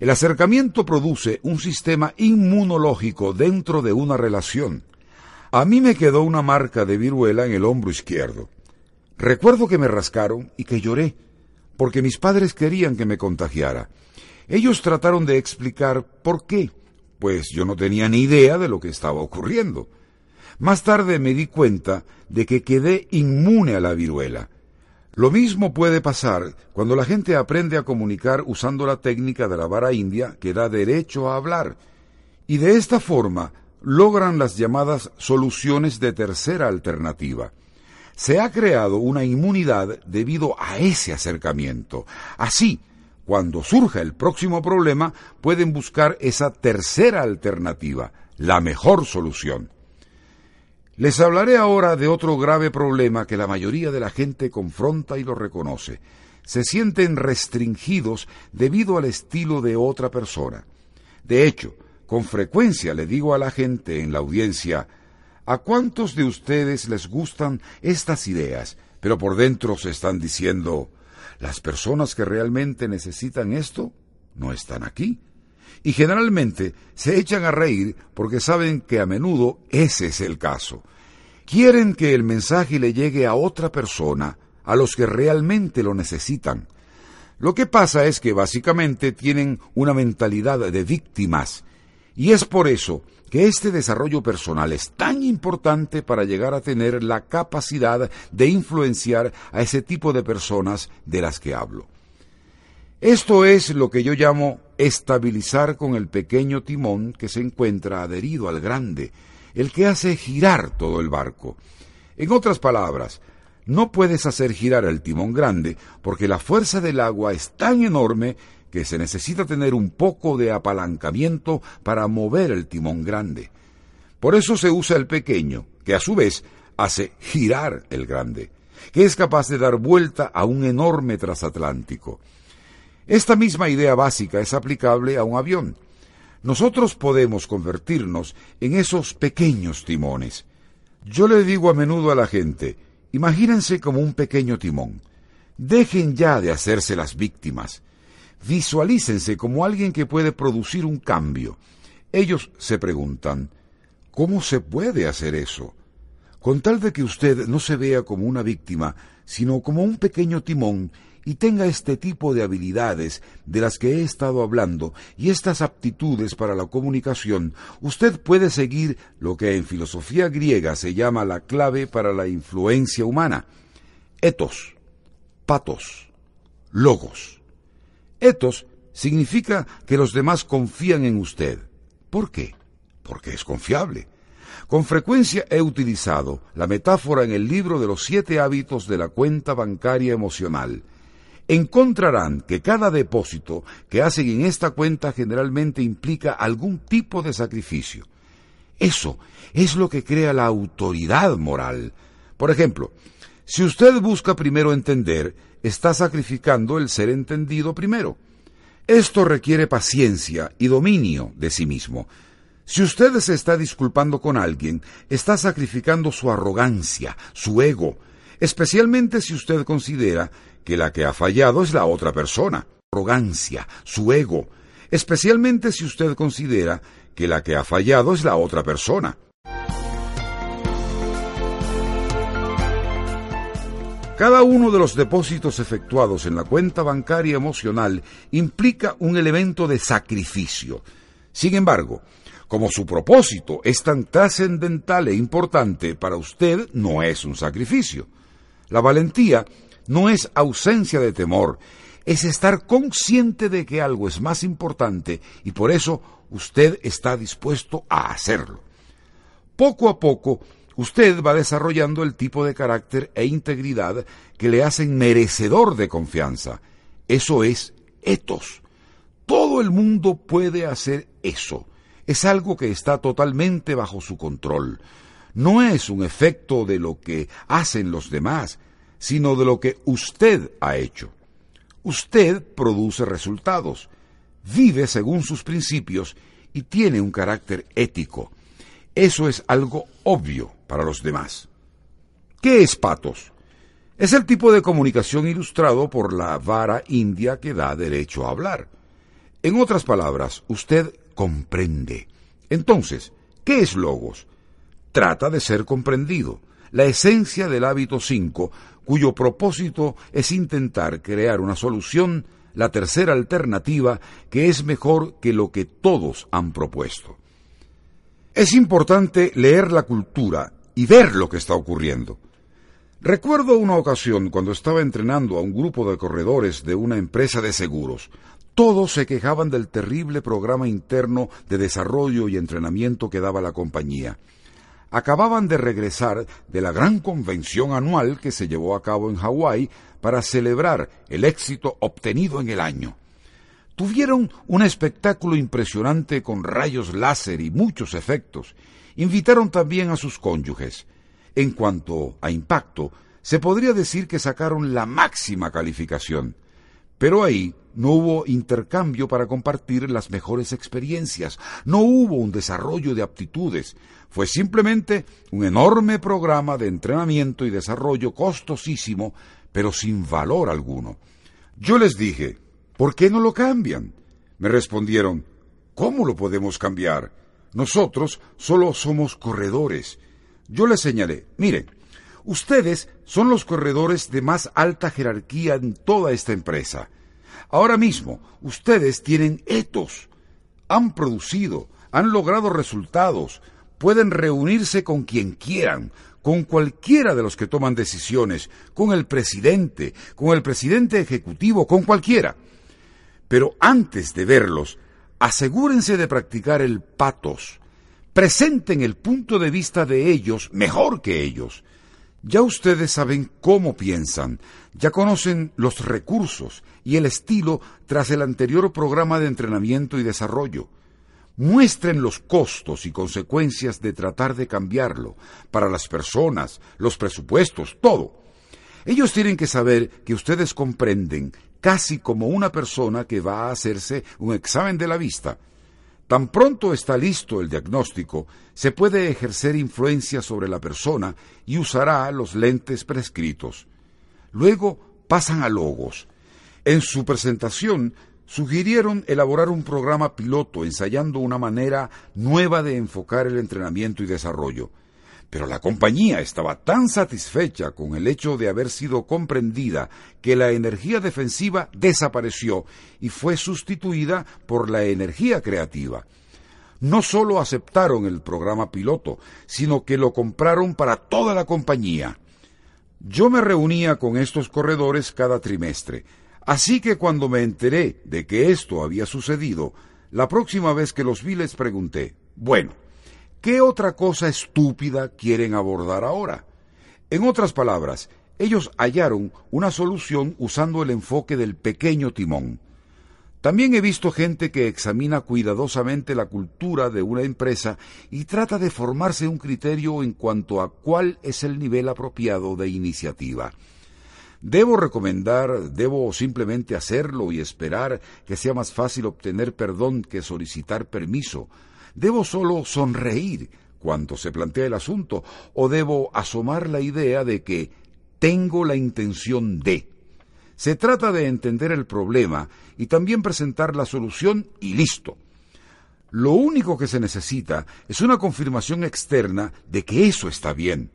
El acercamiento produce un sistema inmunológico dentro de una relación a mí me quedó una marca de viruela en el hombro izquierdo. Recuerdo que me rascaron y que lloré, porque mis padres querían que me contagiara. Ellos trataron de explicar por qué, pues yo no tenía ni idea de lo que estaba ocurriendo. Más tarde me di cuenta de que quedé inmune a la viruela. Lo mismo puede pasar cuando la gente aprende a comunicar usando la técnica de la vara india que da derecho a hablar. Y de esta forma logran las llamadas soluciones de tercera alternativa. Se ha creado una inmunidad debido a ese acercamiento. Así, cuando surja el próximo problema, pueden buscar esa tercera alternativa, la mejor solución. Les hablaré ahora de otro grave problema que la mayoría de la gente confronta y lo reconoce. Se sienten restringidos debido al estilo de otra persona. De hecho, con frecuencia le digo a la gente en la audiencia, ¿a cuántos de ustedes les gustan estas ideas? Pero por dentro se están diciendo, las personas que realmente necesitan esto no están aquí. Y generalmente se echan a reír porque saben que a menudo ese es el caso. Quieren que el mensaje le llegue a otra persona, a los que realmente lo necesitan. Lo que pasa es que básicamente tienen una mentalidad de víctimas y es por eso que este desarrollo personal es tan importante para llegar a tener la capacidad de influenciar a ese tipo de personas de las que hablo. Esto es lo que yo llamo estabilizar con el pequeño timón que se encuentra adherido al grande, el que hace girar todo el barco. En otras palabras, no puedes hacer girar el timón grande porque la fuerza del agua es tan enorme que se necesita tener un poco de apalancamiento para mover el timón grande. Por eso se usa el pequeño, que a su vez hace girar el grande, que es capaz de dar vuelta a un enorme transatlántico. Esta misma idea básica es aplicable a un avión. nosotros podemos convertirnos en esos pequeños timones. Yo le digo a menudo a la gente, imagínense como un pequeño timón. Dejen ya de hacerse las víctimas. Visualícense como alguien que puede producir un cambio. Ellos se preguntan, ¿cómo se puede hacer eso? Con tal de que usted no se vea como una víctima, sino como un pequeño timón y tenga este tipo de habilidades de las que he estado hablando y estas aptitudes para la comunicación, usted puede seguir lo que en filosofía griega se llama la clave para la influencia humana. Etos, patos, logos. Etos significa que los demás confían en usted. ¿Por qué? Porque es confiable. Con frecuencia he utilizado la metáfora en el libro de los siete hábitos de la cuenta bancaria emocional. Encontrarán que cada depósito que hacen en esta cuenta generalmente implica algún tipo de sacrificio. Eso es lo que crea la autoridad moral. Por ejemplo, si usted busca primero entender, está sacrificando el ser entendido primero. Esto requiere paciencia y dominio de sí mismo. Si usted se está disculpando con alguien, está sacrificando su arrogancia, su ego, especialmente si usted considera que la que ha fallado es la otra persona. Arrogancia, su ego, especialmente si usted considera que la que ha fallado es la otra persona. Cada uno de los depósitos efectuados en la cuenta bancaria emocional implica un elemento de sacrificio. Sin embargo, como su propósito es tan trascendental e importante para usted, no es un sacrificio. La valentía no es ausencia de temor, es estar consciente de que algo es más importante y por eso usted está dispuesto a hacerlo. Poco a poco, usted va desarrollando el tipo de carácter e integridad que le hacen merecedor de confianza. Eso es etos. Todo el mundo puede hacer eso es algo que está totalmente bajo su control. No es un efecto de lo que hacen los demás, sino de lo que usted ha hecho. Usted produce resultados, vive según sus principios y tiene un carácter ético. Eso es algo obvio para los demás. ¿Qué es patos? Es el tipo de comunicación ilustrado por la vara india que da derecho a hablar. En otras palabras, usted comprende. Entonces, ¿qué es logos? Trata de ser comprendido, la esencia del hábito 5, cuyo propósito es intentar crear una solución, la tercera alternativa, que es mejor que lo que todos han propuesto. Es importante leer la cultura y ver lo que está ocurriendo. Recuerdo una ocasión cuando estaba entrenando a un grupo de corredores de una empresa de seguros. Todos se quejaban del terrible programa interno de desarrollo y entrenamiento que daba la compañía. Acababan de regresar de la gran convención anual que se llevó a cabo en Hawái para celebrar el éxito obtenido en el año. Tuvieron un espectáculo impresionante con rayos láser y muchos efectos. Invitaron también a sus cónyuges. En cuanto a impacto, se podría decir que sacaron la máxima calificación. Pero ahí no hubo intercambio para compartir las mejores experiencias, no hubo un desarrollo de aptitudes, fue simplemente un enorme programa de entrenamiento y desarrollo costosísimo, pero sin valor alguno. Yo les dije, ¿por qué no lo cambian? Me respondieron, ¿cómo lo podemos cambiar? Nosotros solo somos corredores. Yo les señalé, miren, ustedes son los corredores de más alta jerarquía en toda esta empresa. Ahora mismo, ustedes tienen etos, han producido, han logrado resultados, pueden reunirse con quien quieran, con cualquiera de los que toman decisiones, con el presidente, con el presidente ejecutivo, con cualquiera. Pero antes de verlos, asegúrense de practicar el patos. Presenten el punto de vista de ellos mejor que ellos. Ya ustedes saben cómo piensan, ya conocen los recursos y el estilo tras el anterior programa de entrenamiento y desarrollo. Muestren los costos y consecuencias de tratar de cambiarlo para las personas, los presupuestos, todo. Ellos tienen que saber que ustedes comprenden casi como una persona que va a hacerse un examen de la vista. Tan pronto está listo el diagnóstico, se puede ejercer influencia sobre la persona y usará los lentes prescritos. Luego pasan a logos. En su presentación sugirieron elaborar un programa piloto ensayando una manera nueva de enfocar el entrenamiento y desarrollo. Pero la compañía estaba tan satisfecha con el hecho de haber sido comprendida que la energía defensiva desapareció y fue sustituida por la energía creativa. No solo aceptaron el programa piloto, sino que lo compraron para toda la compañía. Yo me reunía con estos corredores cada trimestre, así que cuando me enteré de que esto había sucedido, la próxima vez que los vi les pregunté, bueno, ¿Qué otra cosa estúpida quieren abordar ahora? En otras palabras, ellos hallaron una solución usando el enfoque del pequeño timón. También he visto gente que examina cuidadosamente la cultura de una empresa y trata de formarse un criterio en cuanto a cuál es el nivel apropiado de iniciativa. ¿Debo recomendar, debo simplemente hacerlo y esperar que sea más fácil obtener perdón que solicitar permiso? ¿Debo solo sonreír cuando se plantea el asunto o debo asomar la idea de que tengo la intención de? Se trata de entender el problema y también presentar la solución y listo. Lo único que se necesita es una confirmación externa de que eso está bien.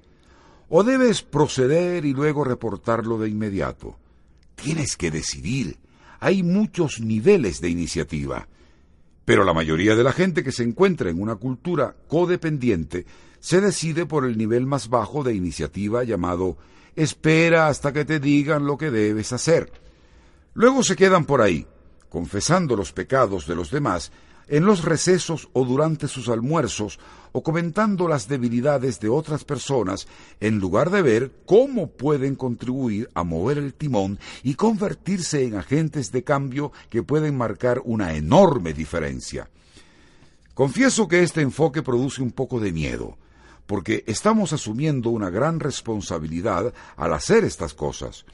O debes proceder y luego reportarlo de inmediato. Tienes que decidir. Hay muchos niveles de iniciativa. Pero la mayoría de la gente que se encuentra en una cultura codependiente se decide por el nivel más bajo de iniciativa llamado espera hasta que te digan lo que debes hacer. Luego se quedan por ahí, confesando los pecados de los demás en los recesos o durante sus almuerzos o comentando las debilidades de otras personas en lugar de ver cómo pueden contribuir a mover el timón y convertirse en agentes de cambio que pueden marcar una enorme diferencia. Confieso que este enfoque produce un poco de miedo, porque estamos asumiendo una gran responsabilidad al hacer estas cosas.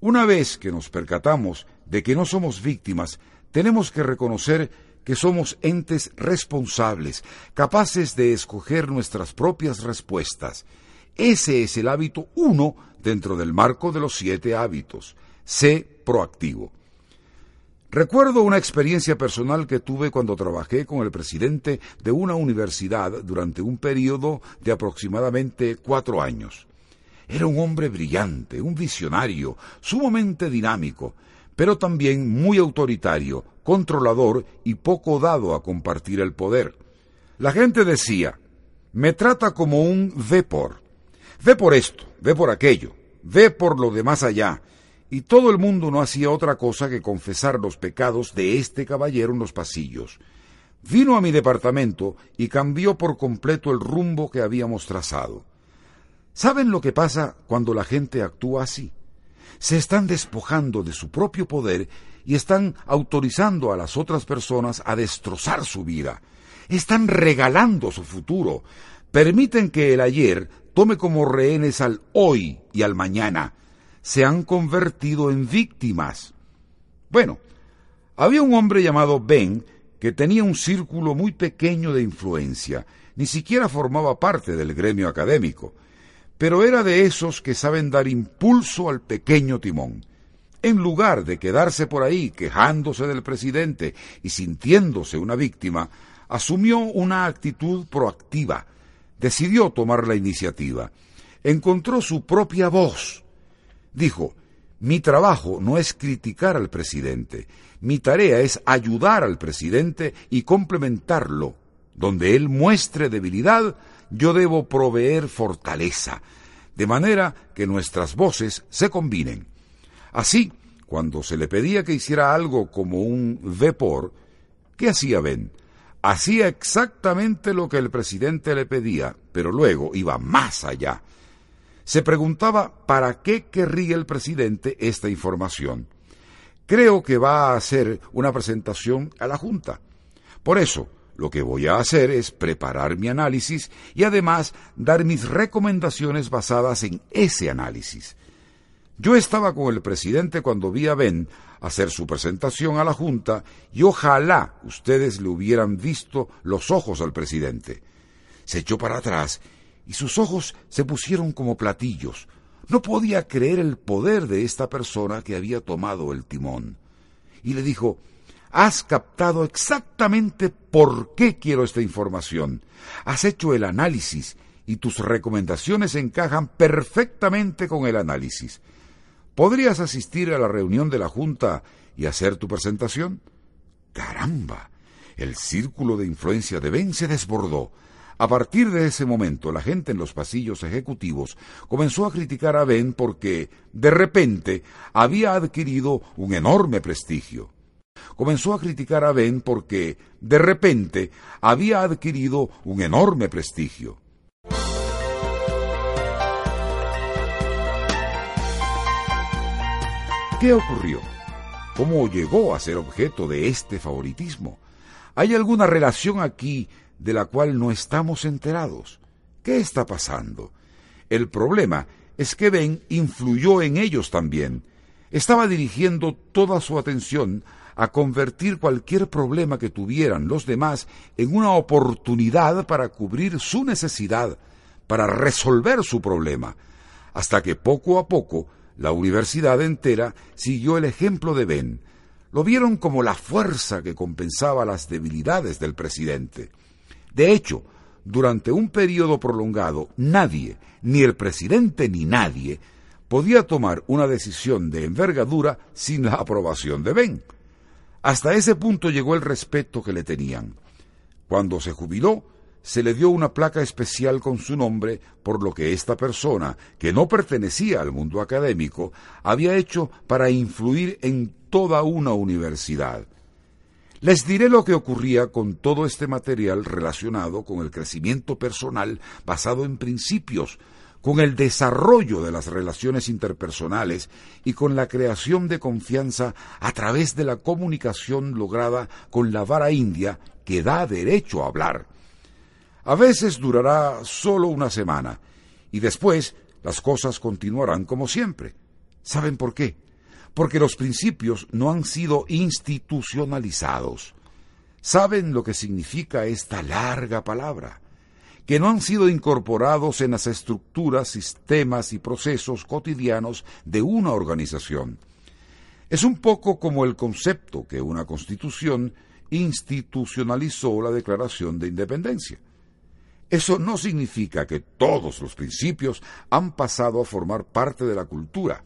Una vez que nos percatamos de que no somos víctimas, tenemos que reconocer que somos entes responsables, capaces de escoger nuestras propias respuestas. Ese es el hábito uno dentro del marco de los siete hábitos. Sé proactivo. Recuerdo una experiencia personal que tuve cuando trabajé con el presidente de una universidad durante un periodo de aproximadamente cuatro años. Era un hombre brillante, un visionario, sumamente dinámico, pero también muy autoritario, controlador y poco dado a compartir el poder. La gente decía, me trata como un ve por. Ve por esto, ve por aquello, ve por lo de más allá. Y todo el mundo no hacía otra cosa que confesar los pecados de este caballero en los pasillos. Vino a mi departamento y cambió por completo el rumbo que habíamos trazado. ¿Saben lo que pasa cuando la gente actúa así? se están despojando de su propio poder y están autorizando a las otras personas a destrozar su vida. Están regalando su futuro. Permiten que el ayer tome como rehenes al hoy y al mañana. Se han convertido en víctimas. Bueno, había un hombre llamado Ben que tenía un círculo muy pequeño de influencia, ni siquiera formaba parte del gremio académico pero era de esos que saben dar impulso al pequeño timón. En lugar de quedarse por ahí quejándose del presidente y sintiéndose una víctima, asumió una actitud proactiva, decidió tomar la iniciativa, encontró su propia voz. Dijo, mi trabajo no es criticar al presidente, mi tarea es ayudar al presidente y complementarlo. Donde él muestre debilidad, yo debo proveer fortaleza, de manera que nuestras voces se combinen. Así, cuando se le pedía que hiciera algo como un vepor, ¿qué hacía Ben? Hacía exactamente lo que el presidente le pedía, pero luego iba más allá. Se preguntaba para qué querría el presidente esta información. Creo que va a hacer una presentación a la Junta. Por eso, lo que voy a hacer es preparar mi análisis y además dar mis recomendaciones basadas en ese análisis. Yo estaba con el presidente cuando vi a Ben hacer su presentación a la Junta y ojalá ustedes le hubieran visto los ojos al presidente. Se echó para atrás y sus ojos se pusieron como platillos. No podía creer el poder de esta persona que había tomado el timón. Y le dijo, Has captado exactamente por qué quiero esta información. Has hecho el análisis y tus recomendaciones encajan perfectamente con el análisis. ¿Podrías asistir a la reunión de la Junta y hacer tu presentación? Caramba. El círculo de influencia de Ben se desbordó. A partir de ese momento, la gente en los pasillos ejecutivos comenzó a criticar a Ben porque, de repente, había adquirido un enorme prestigio. Comenzó a criticar a Ben porque, de repente, había adquirido un enorme prestigio. ¿Qué ocurrió? ¿Cómo llegó a ser objeto de este favoritismo? ¿Hay alguna relación aquí de la cual no estamos enterados? ¿Qué está pasando? El problema es que Ben influyó en ellos también. Estaba dirigiendo toda su atención a convertir cualquier problema que tuvieran los demás en una oportunidad para cubrir su necesidad, para resolver su problema, hasta que poco a poco la universidad entera siguió el ejemplo de Ben. Lo vieron como la fuerza que compensaba las debilidades del presidente. De hecho, durante un periodo prolongado, nadie, ni el presidente ni nadie, podía tomar una decisión de envergadura sin la aprobación de Ben. Hasta ese punto llegó el respeto que le tenían. Cuando se jubiló, se le dio una placa especial con su nombre por lo que esta persona, que no pertenecía al mundo académico, había hecho para influir en toda una universidad. Les diré lo que ocurría con todo este material relacionado con el crecimiento personal basado en principios, con el desarrollo de las relaciones interpersonales y con la creación de confianza a través de la comunicación lograda con la vara india que da derecho a hablar. A veces durará solo una semana y después las cosas continuarán como siempre. ¿Saben por qué? Porque los principios no han sido institucionalizados. ¿Saben lo que significa esta larga palabra? Que no han sido incorporados en las estructuras, sistemas y procesos cotidianos de una organización. Es un poco como el concepto que una constitución institucionalizó la Declaración de Independencia. Eso no significa que todos los principios han pasado a formar parte de la cultura.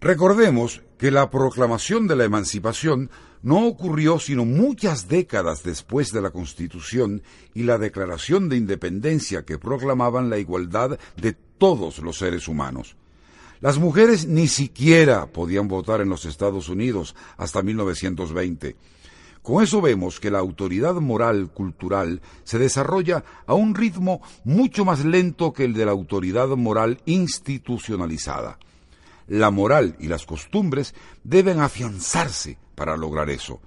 Recordemos que la proclamación de la emancipación no ocurrió sino muchas décadas después de la Constitución y la Declaración de Independencia que proclamaban la igualdad de todos los seres humanos. Las mujeres ni siquiera podían votar en los Estados Unidos hasta 1920 con eso vemos que la autoridad moral cultural se desarrolla a un ritmo mucho más lento que el de la autoridad moral institucionalizada. La moral y las costumbres deben afianzarse para lograr eso.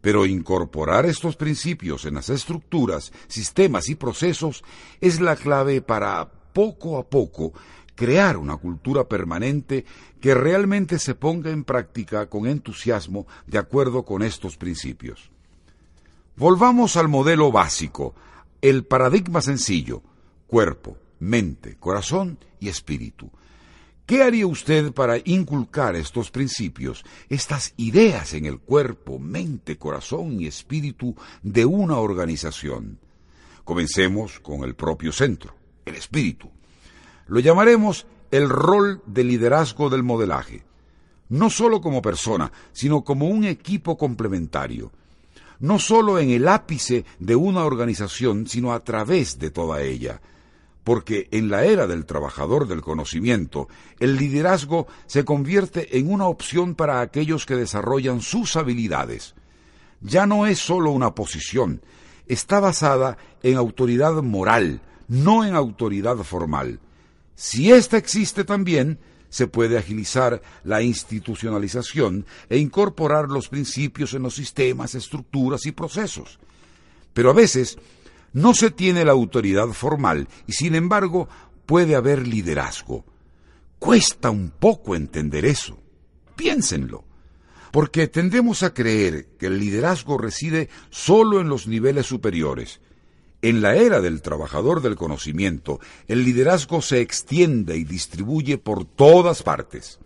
Pero incorporar estos principios en las estructuras, sistemas y procesos es la clave para, poco a poco, crear una cultura permanente que realmente se ponga en práctica con entusiasmo de acuerdo con estos principios. Volvamos al modelo básico, el paradigma sencillo, cuerpo, mente, corazón y espíritu. ¿Qué haría usted para inculcar estos principios, estas ideas en el cuerpo, mente, corazón y espíritu de una organización? Comencemos con el propio centro, el espíritu. Lo llamaremos el rol de liderazgo del modelaje, no solo como persona, sino como un equipo complementario, no solo en el ápice de una organización, sino a través de toda ella. Porque en la era del trabajador del conocimiento, el liderazgo se convierte en una opción para aquellos que desarrollan sus habilidades. Ya no es solo una posición, está basada en autoridad moral, no en autoridad formal. Si ésta existe también, se puede agilizar la institucionalización e incorporar los principios en los sistemas, estructuras y procesos. Pero a veces no se tiene la autoridad formal y sin embargo puede haber liderazgo. Cuesta un poco entender eso. Piénsenlo. Porque tendemos a creer que el liderazgo reside solo en los niveles superiores. En la era del trabajador del conocimiento, el liderazgo se extiende y distribuye por todas partes.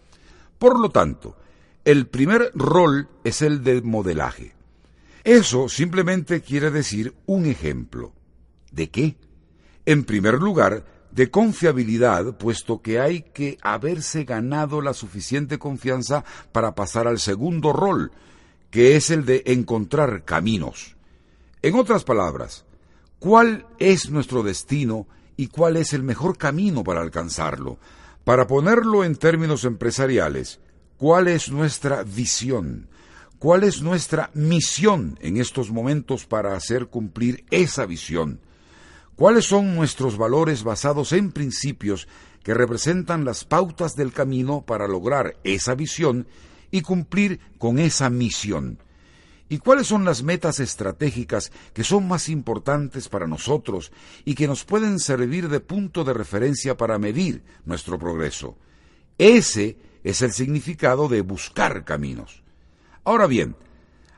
Por lo tanto, el primer rol es el de modelaje. Eso simplemente quiere decir un ejemplo. ¿De qué? En primer lugar, de confiabilidad, puesto que hay que haberse ganado la suficiente confianza para pasar al segundo rol, que es el de encontrar caminos. En otras palabras, ¿cuál es nuestro destino y cuál es el mejor camino para alcanzarlo? Para ponerlo en términos empresariales, ¿cuál es nuestra visión? ¿Cuál es nuestra misión en estos momentos para hacer cumplir esa visión? ¿Cuáles son nuestros valores basados en principios que representan las pautas del camino para lograr esa visión y cumplir con esa misión? ¿Y cuáles son las metas estratégicas que son más importantes para nosotros y que nos pueden servir de punto de referencia para medir nuestro progreso? Ese es el significado de buscar caminos. Ahora bien,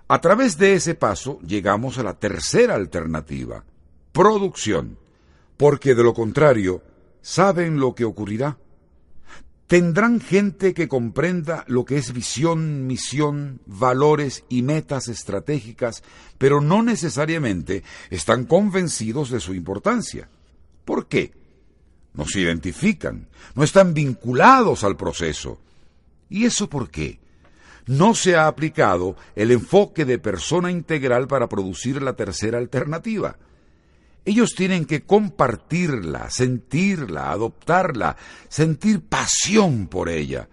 a través de ese paso llegamos a la tercera alternativa, producción, porque de lo contrario, ¿saben lo que ocurrirá? Tendrán gente que comprenda lo que es visión, misión, valores y metas estratégicas, pero no necesariamente están convencidos de su importancia. ¿Por qué? No se identifican, no están vinculados al proceso. ¿Y eso por qué? No se ha aplicado el enfoque de persona integral para producir la tercera alternativa. Ellos tienen que compartirla, sentirla, adoptarla, sentir pasión por ella.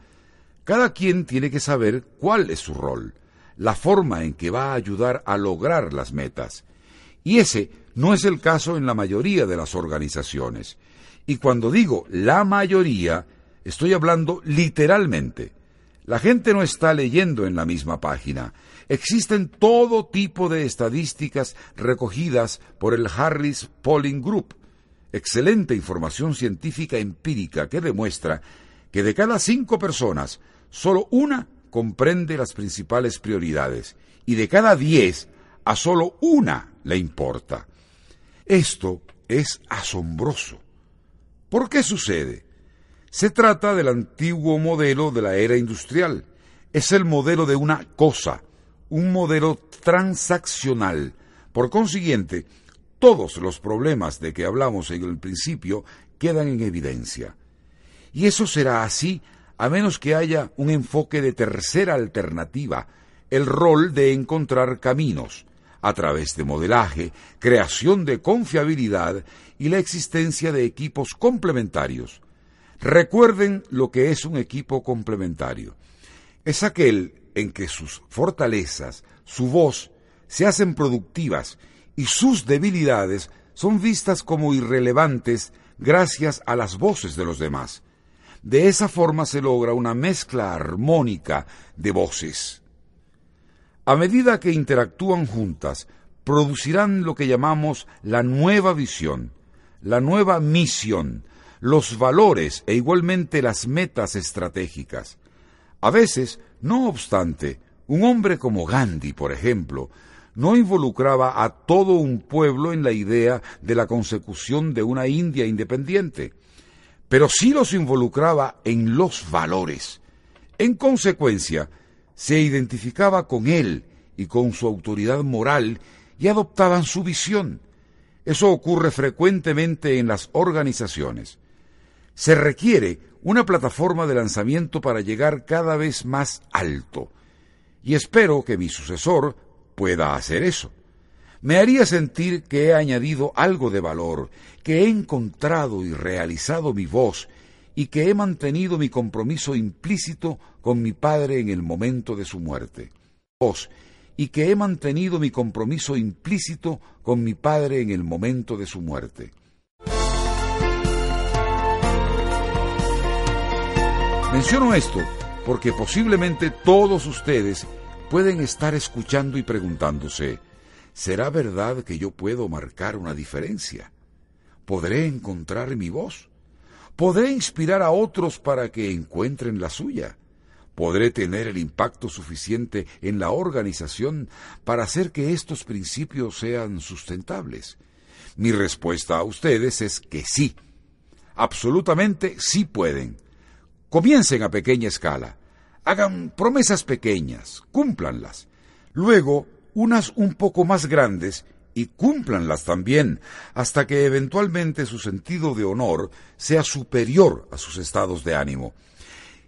Cada quien tiene que saber cuál es su rol, la forma en que va a ayudar a lograr las metas. Y ese no es el caso en la mayoría de las organizaciones. Y cuando digo la mayoría, estoy hablando literalmente. La gente no está leyendo en la misma página. Existen todo tipo de estadísticas recogidas por el Harris Polling Group, excelente información científica empírica que demuestra que de cada cinco personas, solo una comprende las principales prioridades y de cada diez, a solo una le importa. Esto es asombroso. ¿Por qué sucede? Se trata del antiguo modelo de la era industrial. Es el modelo de una cosa, un modelo transaccional. Por consiguiente, todos los problemas de que hablamos en el principio quedan en evidencia. Y eso será así a menos que haya un enfoque de tercera alternativa, el rol de encontrar caminos, a través de modelaje, creación de confiabilidad y la existencia de equipos complementarios. Recuerden lo que es un equipo complementario. Es aquel en que sus fortalezas, su voz, se hacen productivas y sus debilidades son vistas como irrelevantes gracias a las voces de los demás. De esa forma se logra una mezcla armónica de voces. A medida que interactúan juntas, producirán lo que llamamos la nueva visión, la nueva misión, los valores e igualmente las metas estratégicas. A veces, no obstante, un hombre como Gandhi, por ejemplo, no involucraba a todo un pueblo en la idea de la consecución de una India independiente, pero sí los involucraba en los valores. En consecuencia, se identificaba con él y con su autoridad moral y adoptaban su visión. Eso ocurre frecuentemente en las organizaciones se requiere una plataforma de lanzamiento para llegar cada vez más alto. Y espero que mi sucesor pueda hacer eso. Me haría sentir que he añadido algo de valor, que he encontrado y realizado mi voz y que he mantenido mi compromiso implícito con mi padre en el momento de su muerte. Y que he mantenido mi compromiso implícito con mi padre en el momento de su muerte. Menciono esto porque posiblemente todos ustedes pueden estar escuchando y preguntándose, ¿será verdad que yo puedo marcar una diferencia? ¿Podré encontrar mi voz? Podré inspirar a otros para que encuentren la suya. ¿Podré tener el impacto suficiente en la organización para hacer que estos principios sean sustentables? Mi respuesta a ustedes es que sí. Absolutamente sí pueden. Comiencen a pequeña escala. Hagan promesas pequeñas, cúmplanlas. Luego, unas un poco más grandes y cúmplanlas también, hasta que eventualmente su sentido de honor sea superior a sus estados de ánimo.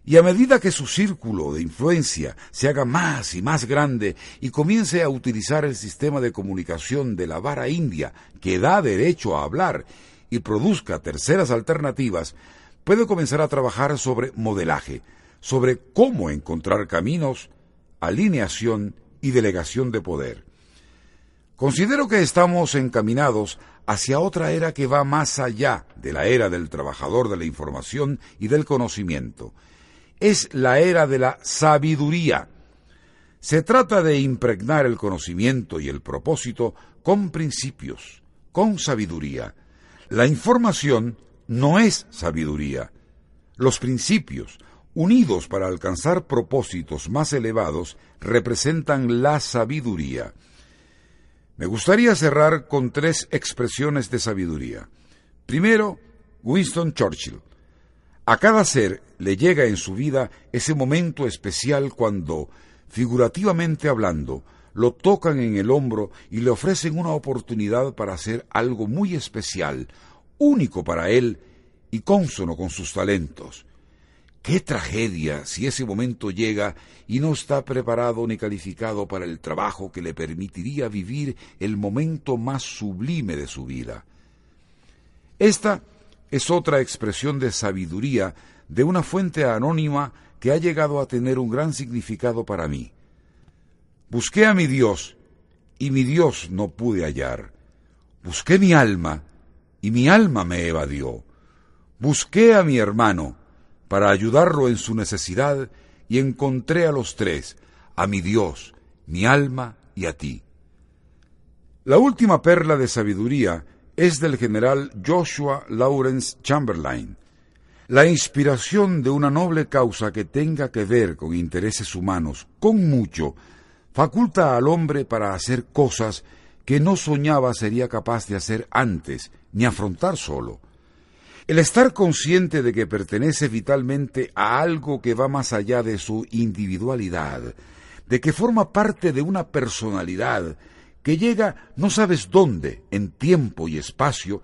Y a medida que su círculo de influencia se haga más y más grande y comience a utilizar el sistema de comunicación de la vara india que da derecho a hablar y produzca terceras alternativas, puede comenzar a trabajar sobre modelaje, sobre cómo encontrar caminos, alineación y delegación de poder. Considero que estamos encaminados hacia otra era que va más allá de la era del trabajador de la información y del conocimiento. Es la era de la sabiduría. Se trata de impregnar el conocimiento y el propósito con principios, con sabiduría. La información no es sabiduría. Los principios, unidos para alcanzar propósitos más elevados, representan la sabiduría. Me gustaría cerrar con tres expresiones de sabiduría. Primero, Winston Churchill. A cada ser le llega en su vida ese momento especial cuando, figurativamente hablando, lo tocan en el hombro y le ofrecen una oportunidad para hacer algo muy especial, único para él y cónsono con sus talentos. Qué tragedia si ese momento llega y no está preparado ni calificado para el trabajo que le permitiría vivir el momento más sublime de su vida. Esta es otra expresión de sabiduría de una fuente anónima que ha llegado a tener un gran significado para mí. Busqué a mi Dios y mi Dios no pude hallar. Busqué mi alma y mi alma me evadió. Busqué a mi hermano para ayudarlo en su necesidad y encontré a los tres, a mi Dios, mi alma y a ti. La última perla de sabiduría es del general Joshua Lawrence Chamberlain. La inspiración de una noble causa que tenga que ver con intereses humanos, con mucho, faculta al hombre para hacer cosas que no soñaba sería capaz de hacer antes, ni afrontar solo. El estar consciente de que pertenece vitalmente a algo que va más allá de su individualidad, de que forma parte de una personalidad que llega no sabes dónde, en tiempo y espacio,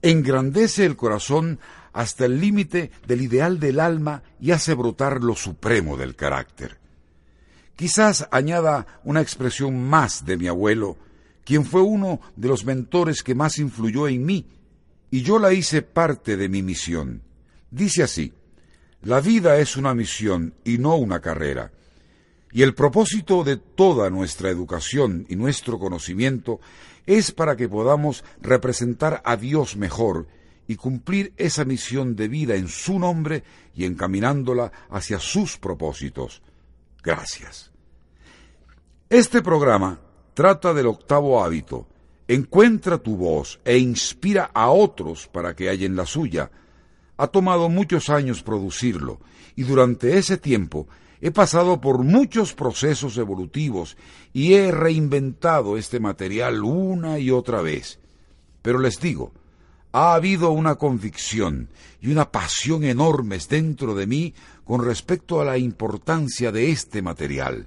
engrandece el corazón hasta el límite del ideal del alma y hace brotar lo supremo del carácter. Quizás añada una expresión más de mi abuelo, quien fue uno de los mentores que más influyó en mí y yo la hice parte de mi misión. Dice así, la vida es una misión y no una carrera. Y el propósito de toda nuestra educación y nuestro conocimiento es para que podamos representar a Dios mejor y cumplir esa misión de vida en su nombre y encaminándola hacia sus propósitos. Gracias. Este programa trata del octavo hábito, Encuentra tu voz e inspira a otros para que hallen la suya. Ha tomado muchos años producirlo y durante ese tiempo he pasado por muchos procesos evolutivos y he reinventado este material una y otra vez. Pero les digo, ha habido una convicción y una pasión enormes dentro de mí con respecto a la importancia de este material.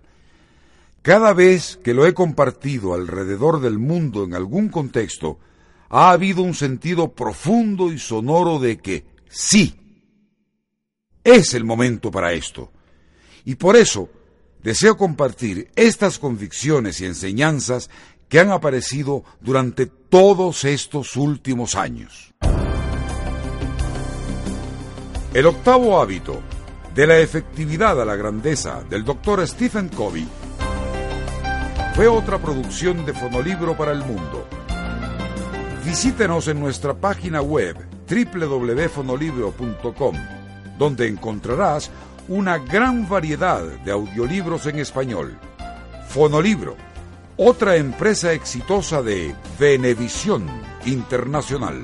Cada vez que lo he compartido alrededor del mundo en algún contexto, ha habido un sentido profundo y sonoro de que sí, es el momento para esto. Y por eso deseo compartir estas convicciones y enseñanzas que han aparecido durante todos estos últimos años. El octavo hábito de la efectividad a la grandeza del doctor Stephen Covey fue otra producción de Fonolibro para el Mundo. Visítenos en nuestra página web www.fonolibro.com, donde encontrarás una gran variedad de audiolibros en español. Fonolibro, otra empresa exitosa de Venevisión Internacional.